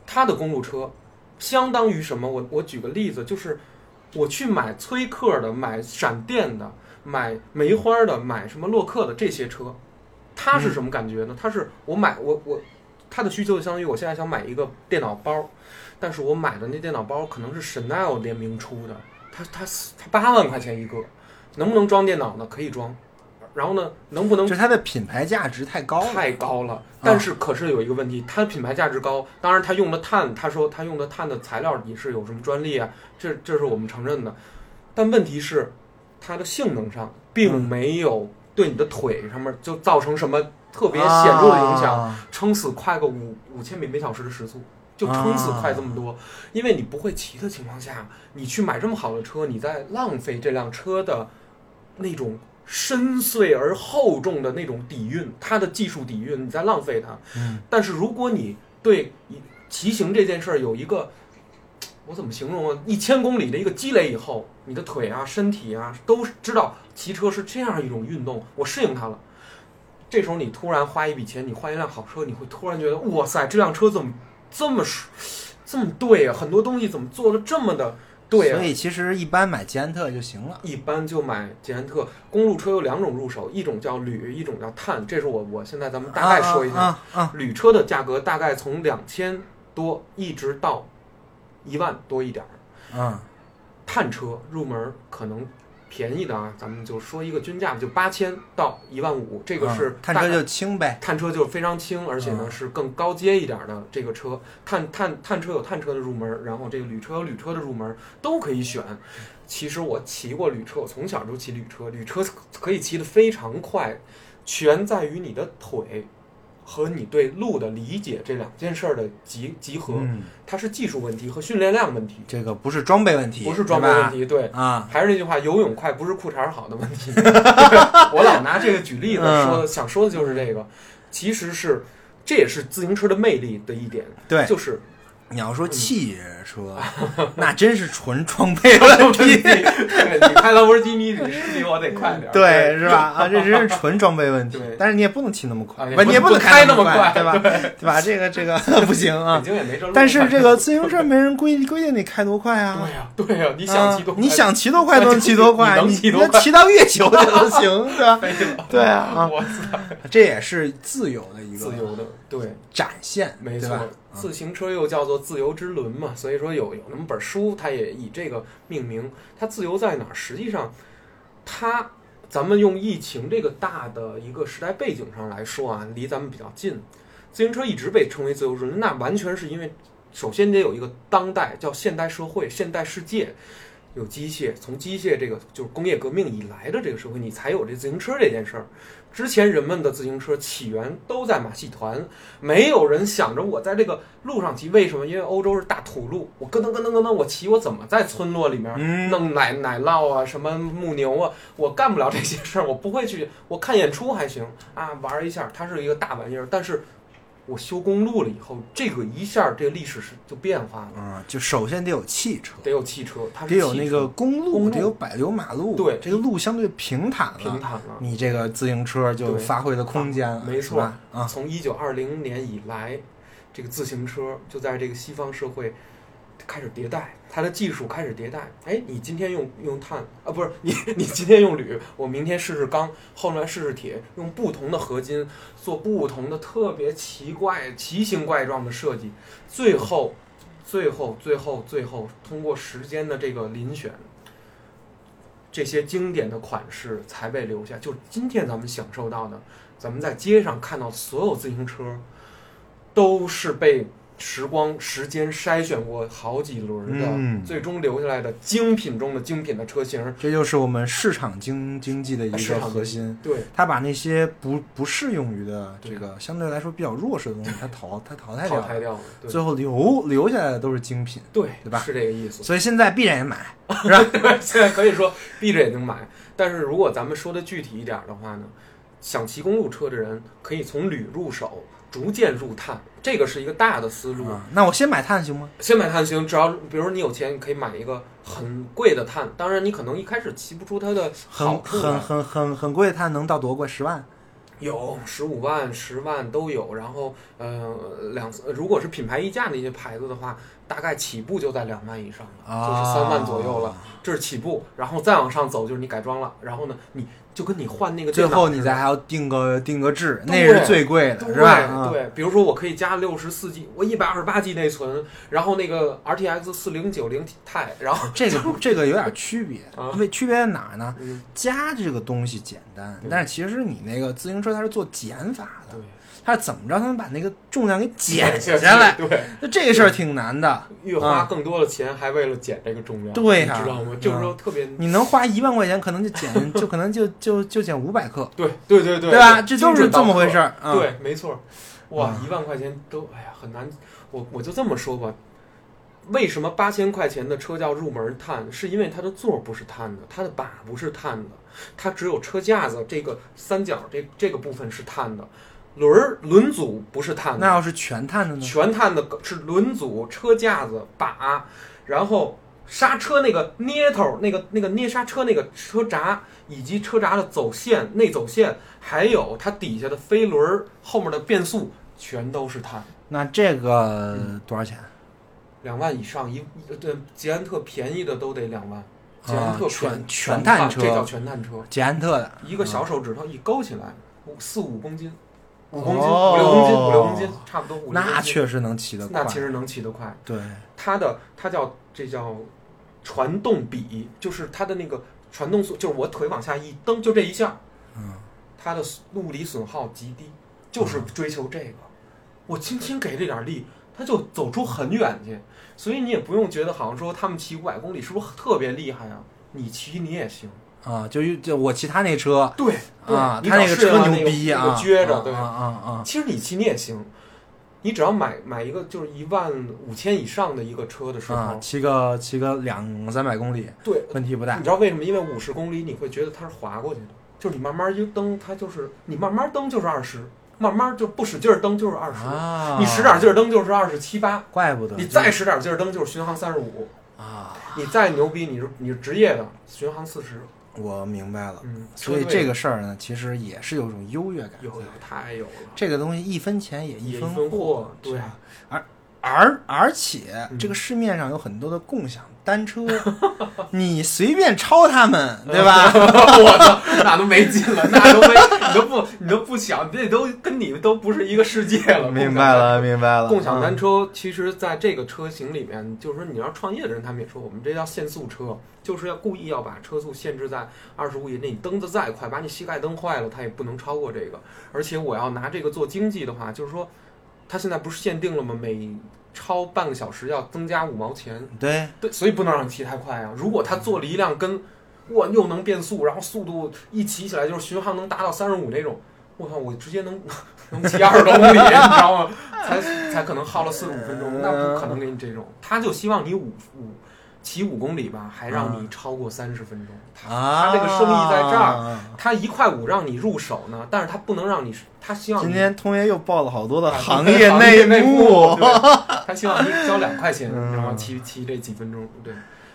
它的公路车相当于什么？我我举个例子，就是我去买崔克的、买闪电的、买梅花的、买什么洛克的这些车，它是什么感觉呢？它是我买我我它的需求就相当于我现在想买一个电脑包，但是我买的那电脑包可能是 Chanel 联名出的，它它它八万块钱一个，能不能装电脑呢？可以装。然后呢，能不能就是它的品牌价值太高了。太高了。但是可是有一个问题，它的品牌价值高，当然它用的碳，他说他用的碳的材料也是有什么专利啊，这这是我们承认的。但问题是，它的性能上并没有对你的腿上面就造成什么特别显著的影响，啊撑死快个五五千米每小时的时速。就撑死快这么多，因为你不会骑的情况下，你去买这么好的车，你在浪费这辆车的那种深邃而厚重的那种底蕴，它的技术底蕴，你在浪费它。嗯，但是如果你对骑行这件事儿有一个，我怎么形容啊？一千公里的一个积累以后，你的腿啊、身体啊都知道骑车是这样一种运动，我适应它了。这时候你突然花一笔钱，你换一辆好车，你会突然觉得，哇塞，这辆车怎么这么这么对啊？很多东西怎么做的这么的对啊所以其实一般买捷安特就行了。一般就买捷安特。公路车有两种入手，一种叫铝，一种叫碳。这是我我现在咱们大概说一下。啊啊啊铝车的价格大概从两千多一直到一万多一点儿。嗯啊碳车入门可能便宜的啊，咱们就说一个均价，就八千到一万五，这个是大概啊碳车就轻呗。碳车就是非常轻，而且呢嗯是更高阶一点的这个车。碳碳碳车有碳车的入门，然后这个旅车有旅车的入门，都可以选。其实我骑过旅车，我从小就骑旅车，旅车可以骑得非常快，全在于你的腿和你对路的理解这两件事儿的集集合。嗯，它是技术问题和训练量问题，这个不是装备问题，不是装备问题。对，啊。还是那句话，游泳快不是裤衩儿好的问题。我老拿这个举例子嗯说的，想说的就是这个，其实是这也是自行车的魅力的一点，对，就是你要说汽车，那真是纯装备问题，开兰博基尼，你是 比我得快点儿，对，是吧？啊，这真是纯装备问题。但是你也不能骑那么快，你也不能开那么快快，对吧？对吧？这个这个 不行啊。但是这个自行车没人规规定你开多快啊。对呀对呀，你想骑多快，啊你想骑多快都能骑多快，你能骑到月球去都行，对吧？对啊啊，我操，这也是自由的一个自由的，对。展现，没错自行车又叫做自由之轮嘛，所以说有有那么本书，它也以这个命名。它自由在哪儿？实际上，它咱们用疫情这个大的一个时代背景上来说啊，离咱们比较近。自行车一直被称为自由之轮，那完全是因为，首先得有一个当代叫现代社会、现代世界。有机械，从机械这个就是工业革命以来的这个社会，你才有这自行车这件事儿。之前人们的自行车起源都在马戏团，没有人想着我在这个路上骑，为什么？因为欧洲是大土路，我咯噔咯噔咯噔，我骑我怎么在村落里面嗯弄奶奶酪啊，什么牧牛啊，我干不了这些事儿，我不会去。我看演出还行啊，玩一下，它是一个大玩意儿。但是我修公路了以后，这个一下这个历史是就变化了，啊，就首先得有汽车，得有汽车，它得有那个公路，公路得有柏油马路，对这个路相对平坦了，平坦了。你这个自行车就发挥的空间了，没错？啊，从一九二零年以来，这个自行车就在这个西方社会开始迭代，它的技术开始迭代。哎，你今天用用碳啊，不是 你你今天用铝，我明天试试钢，后来试试铁，用不同的合金做不同的特别奇怪、奇形怪状的设计，最后。最后，最后，最后，通过时间的这个遴选，这些经典的款式才被留下。就今天咱们享受到的，咱们在街上看到所有自行车，都是被时光、时间筛选过好几轮的，嗯最终留下来的精品中的精品的车型。这就是我们市场经经济的一个核心。对，它把那些不不适用于的这个相对来说比较弱势的东西，它淘它淘汰掉了，淘汰掉了。最后留留下来的都是精品。对，对吧是这个意思。所以现在闭着眼买，是吧？对，现在可以说闭着眼睛买。但是如果咱们说的具体一点的话呢，想骑公路车的人可以从铝入手，逐渐入碳，这个是一个大的思路。啊，那我先买碳行吗？先买碳行，只要比如说你有钱，你可以买一个很贵的碳。当然，你可能一开始骑不出它的好很很，很很很贵的碳能到多贵？十万？有十五万、十万都有。然后，呃，两如果是品牌溢价的一些牌子的话，大概起步就在两万以上了，啊就是三万左右了。这是起步，然后再往上走就是你改装了，然后呢，你就跟你换那个最后你再还要定个定个制，那对是最贵的，对是吧？啊对，比如说我可以加六十四 G，我一百二十八 G 内存，然后那个 RTX 四零九零 Ti，然后这个 这个有点区别啊，为区别在哪儿呢？嗯，加这个东西简单，但是其实你那个自行车它是做减法的对，，它是怎么着才能把那个重量给减下来？对，那这个事儿挺难的。越花更多的钱，还为了减这个重量，对呀你知道吗？就是说特别，你能花一万块钱，可能就减，就可能就就就减五百克，对对对对，对吧？这就是这么回事儿。对，没错。哇啊，一万块钱都哎呀很难，我我就这么说吧。为什么八千块钱的车叫入门碳？是因为它的座不是碳的，它的把不是碳的，它只有车架子这个三角这这个部分是碳的，轮儿轮组不是碳的。那要是全碳的呢？全碳的是轮组、车架子、把，然后刹车那个捏头、那个那个捏刹车那个车闸，以及车闸的走线、内走线，还有它底下的飞轮儿后面的变速，全都是碳。那这个多少钱？两万以上一呃对捷安特便宜的都得两万，捷安啊特全全全碳车这叫全碳车，捷安特的一个小手指头一勾起来，五四五公斤，五公斤，哦五六公斤，五六公斤，差不多五六公斤。那确实能骑得快。那其实能骑得快。对，它的它叫这叫传动比，就是它的那个传动速，就是我腿往下一蹬，就这一下，嗯，它的物理损耗极低，就是追求这个。我轻轻给这点力，它就走出很远去。所以你也不用觉得好像说他们骑五百公里是不是特别厉害啊？你骑你也行。啊，就就我骑他那车对啊，他那个车牛逼啊，那个撅着，对啊。啊啊其实你骑你也行，你只要买买一个就是一万五千以上的一个车的时候，啊，骑个骑个两三百公里对，问题不大你知道为什么？因为五十公里你会觉得它是滑过去的，就是你慢慢一蹬，它就是你慢慢蹬就是二十，慢慢就不使劲儿蹬就是二十、啊，你使点劲儿蹬就是二十七八，怪不得你再使点劲儿蹬就是巡航三十五，啊，你再牛逼你是你是职业的巡航四十，我明白了。嗯，所以这个事儿呢，其实也是有种优越感在。有有太有了，这个东西一分钱也分一分货对是吧而而而且嗯这个市面上有很多的共享单车，你随便超他们，对吧？我操，那都没劲了，那都没，你都不，你都不想，这都跟你们都不是一个世界了。明白了，明白了。共享单嗯车其实在这个车型里面，就是说你要创业的人，他们也说我们这叫限速车，就是要故意要把车速限制在二十五以内。你蹬得再快，把你膝盖蹬坏了，它也不能超过这个。而且我要拿这个做经济的话，就是说，它现在不是限定了吗？每超半个小时要增加五毛钱。对，对，所以不能让你骑太快啊！如果他做了一辆跟哇又能变速，然后速度一骑起来就是巡航能达到三十五那种，我靠，我直接能 能骑二十多公里，你知道吗？才才可能耗了四十五分钟，那不可能给你这种。他就希望你五五骑五公里吧，还让你超过三十分钟。他啊，他这个生意在这儿，儿。他一块五让你入手呢，但是他不能让你，他希望今天通爷又爆了好多的啊行对业内幕，对他希望你交两块钱，嗯你知道吗？骑骑这几分钟，对，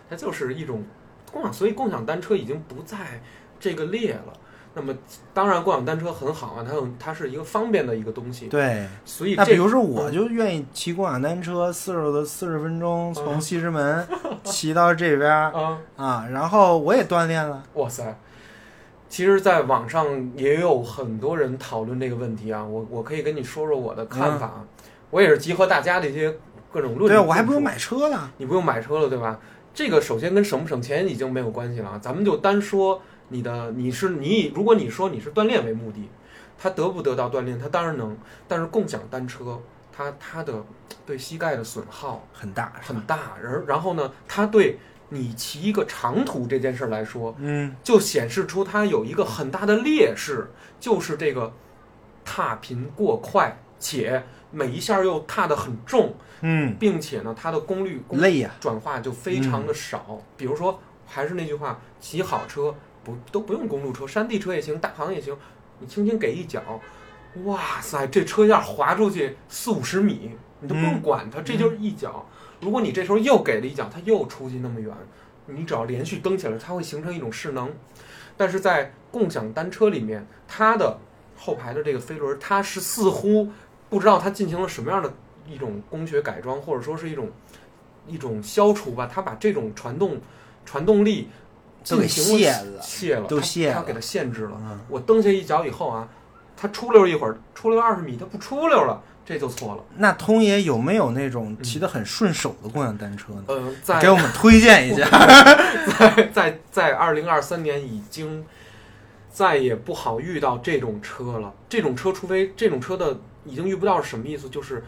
他就是一种共享，所以共享单车已经不在这个列了。那么，当然，共享单车很好啊，它有它是一个方便的一个东西，对。所以这那比如说，我就愿意骑共享单车，四十的四十分钟从嗯西直门 骑到这边儿啊，啊，然后我也锻炼了。哇塞！其实，在网上也有很多人讨论这个问题啊，我我可以跟你说说我的看法，啊我也是集合大家的一些各种论嗯对，点。我还不用买车呢。你不用买车了，对吧？这个首先跟省不省钱已经没有关系了，咱们就单说你的，你是你以，如果你说你是锻炼为目的，他得不得到锻炼，他当然能，但是共享单车，它它的对膝盖的损耗很大，很大，然然后呢，它对你骑一个长途这件事儿来说，嗯，就显示出它有一个很大的劣势，就是这个踏频过快，且每一下又踏得很重，嗯，并且呢，它的功率功累呀、转化就非常的少。比如说，还是那句话，骑好车不都不用公路车，山地车也行，大行也行，你轻轻给一脚，哇塞，这车架滑出去四五十米，你都不用管它，这就是一脚。如果你这时候又给了一脚，它又出去那么远，你只要连续蹬起来，它会形成一种势能。但是在共享单车里面，它的后排的这个飞轮，它是似乎不知道它进行了什么样的一种工学改装，或者说是一种一种消除吧，它把这种传动传动力都给卸了卸了，它都卸了它给它限制了。嗯我蹬下一脚以后啊，它出溜一会儿，出溜二十米，它不出溜了，这就错了。那通爷有没有那种骑得很顺手的共享单车呢？呃，在给我们推荐一下。在在在二零二三年已经再也不好遇到这种车了。这种车，除非这种车的已经遇不到是什么意思？就是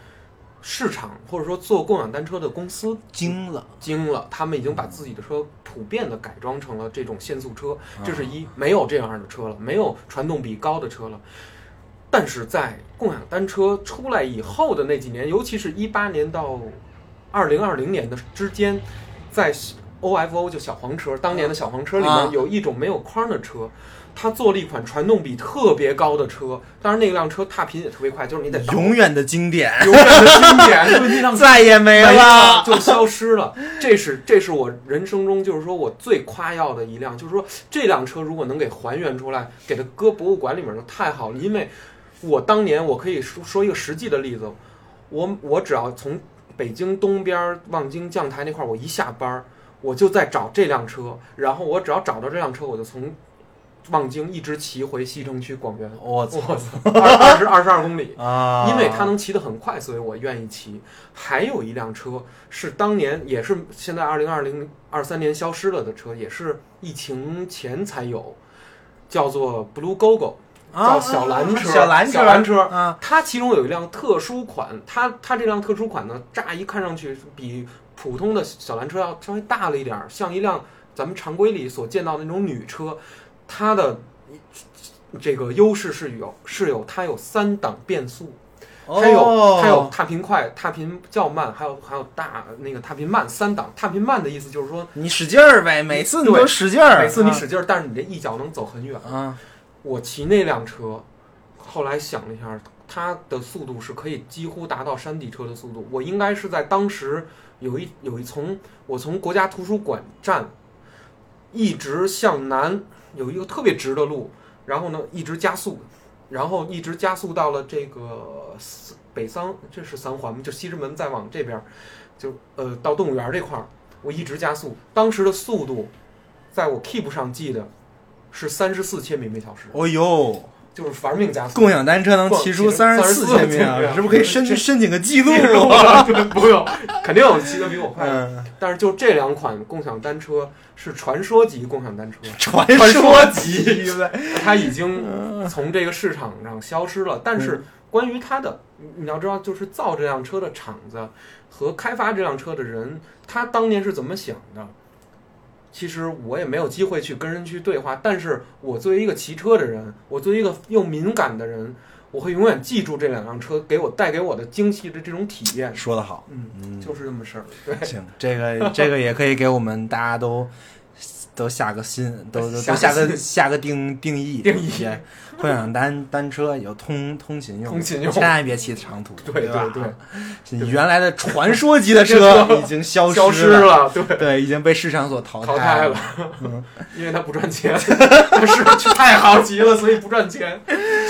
市场或者说做共享单车的公司惊了，惊了，他们已经把自己的车普遍的改装成了这种限速车，这啊是一没有这样的车了，没有传动比高的车了。但是在共享单车出来以后的那几年，尤其是一八年到二零二零年的之间，在 OFO 就小黄车，当年的小黄车里啊。面有一种没有框的车，它做了一款传动比特别高的车，当然那辆车踏频也特别快，就是你得永远的经典，永远的经典，就那辆 再也没了。就消失了。这是这是我人生中就是说我最夸耀的一辆，就是说这辆车如果能给还原出来，给它搁博物馆里面就太好了。因为我当年我可以说说一个实际的例子，我我只要从北京东边望京将台那块儿，我一下班儿我就在找这辆车，然后我只要找到这辆车，我就从望京一直骑回西城区广元。我操 二二十二十二公里。啊！因为它能骑得很快，所以我愿意骑。还有一辆车是当年也是现在二零二零二三年消失了的车，也是疫情前才有，叫做 Blue Gogo，啊叫小蓝车。小蓝车，小蓝车。啊，它其中有一辆特殊款，它它这辆特殊款呢，乍一看上去比普通的小蓝车要稍微大了一点儿，像一辆咱们常规里所见到的那种女车。它的这个优势是有是有它有三档变速，它有哦它有踏频快、踏频较慢，还有还有大那个踏频慢三档。踏频慢的意思就是说，你使劲儿呗，每次你都使劲儿，每次你使劲儿，但是你这一脚能走很远。啊，我骑那辆车，后来想了一下，它的速度是可以几乎达到山地车的速度。我应该是在当时有一有一从我从国家图书馆站一直向南，有一个特别直的路，然后呢一直加速，然后一直加速到了这个北桑，这是三环吗？就西直门再往这边，就呃到动物园这块儿，我一直加速，当时的速度，在我 Keep 上记的是三十四千米每小时，哦呦，就是玩命加速。共享单车能骑出三十四千米啊，是不是可以申 申请个记录啊？对，不用，肯定有骑得比我快。嗯，但是就这两款共享单车是传说级共享单车，传传说说级呗，它已经从这个市场上消失了。但是关于它的，你你要知道，就是造这辆车的厂子和开发这辆车的人，他当年是怎么想的？其实我也没有机会去跟人去对话，但是我作为一个骑车的人，我作为一个又敏感的人，我会永远记住这两辆车给我带给我的惊喜的这种体验。说得好，嗯，嗯，就是这么事儿。对，行，这个这个也可以给我们大家都都下个心，都都 都下下个个下个定定义。定义。也 共享单单车有通通勤用，通勤用千万别骑长途，对吧？对对，你原来的传说级的车 已经消消失失了，对，对，已经被市场所淘淘汰汰了，因为它不赚钱，它是太好骑了，所以不赚钱。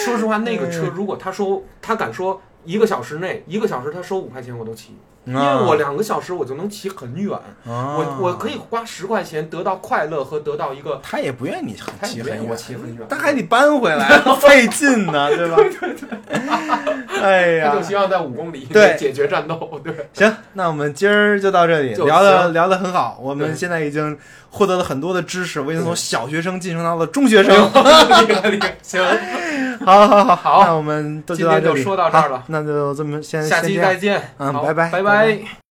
说实话，那个车如果他说他敢说一个小时内，一个小时他收五块钱我都骑，因为我两个小时我就能骑很远，我我我可以花十块钱得到快乐和得到一个，他也不愿意骑很远，骑很远，他还得搬回来，费劲呢，对吧？对对对 哎呀他就，希望在五公里解决战斗，对，行，那我们今儿就到这里，就聊的行聊的很好。我们对现在已经获得了很多的知识，我已经从小学生晋升到了中学生。厉害厉害，行，好好好好那我们都到这里，今天就说到这儿了好那就这么先下期再见，好嗯拜拜拜拜拜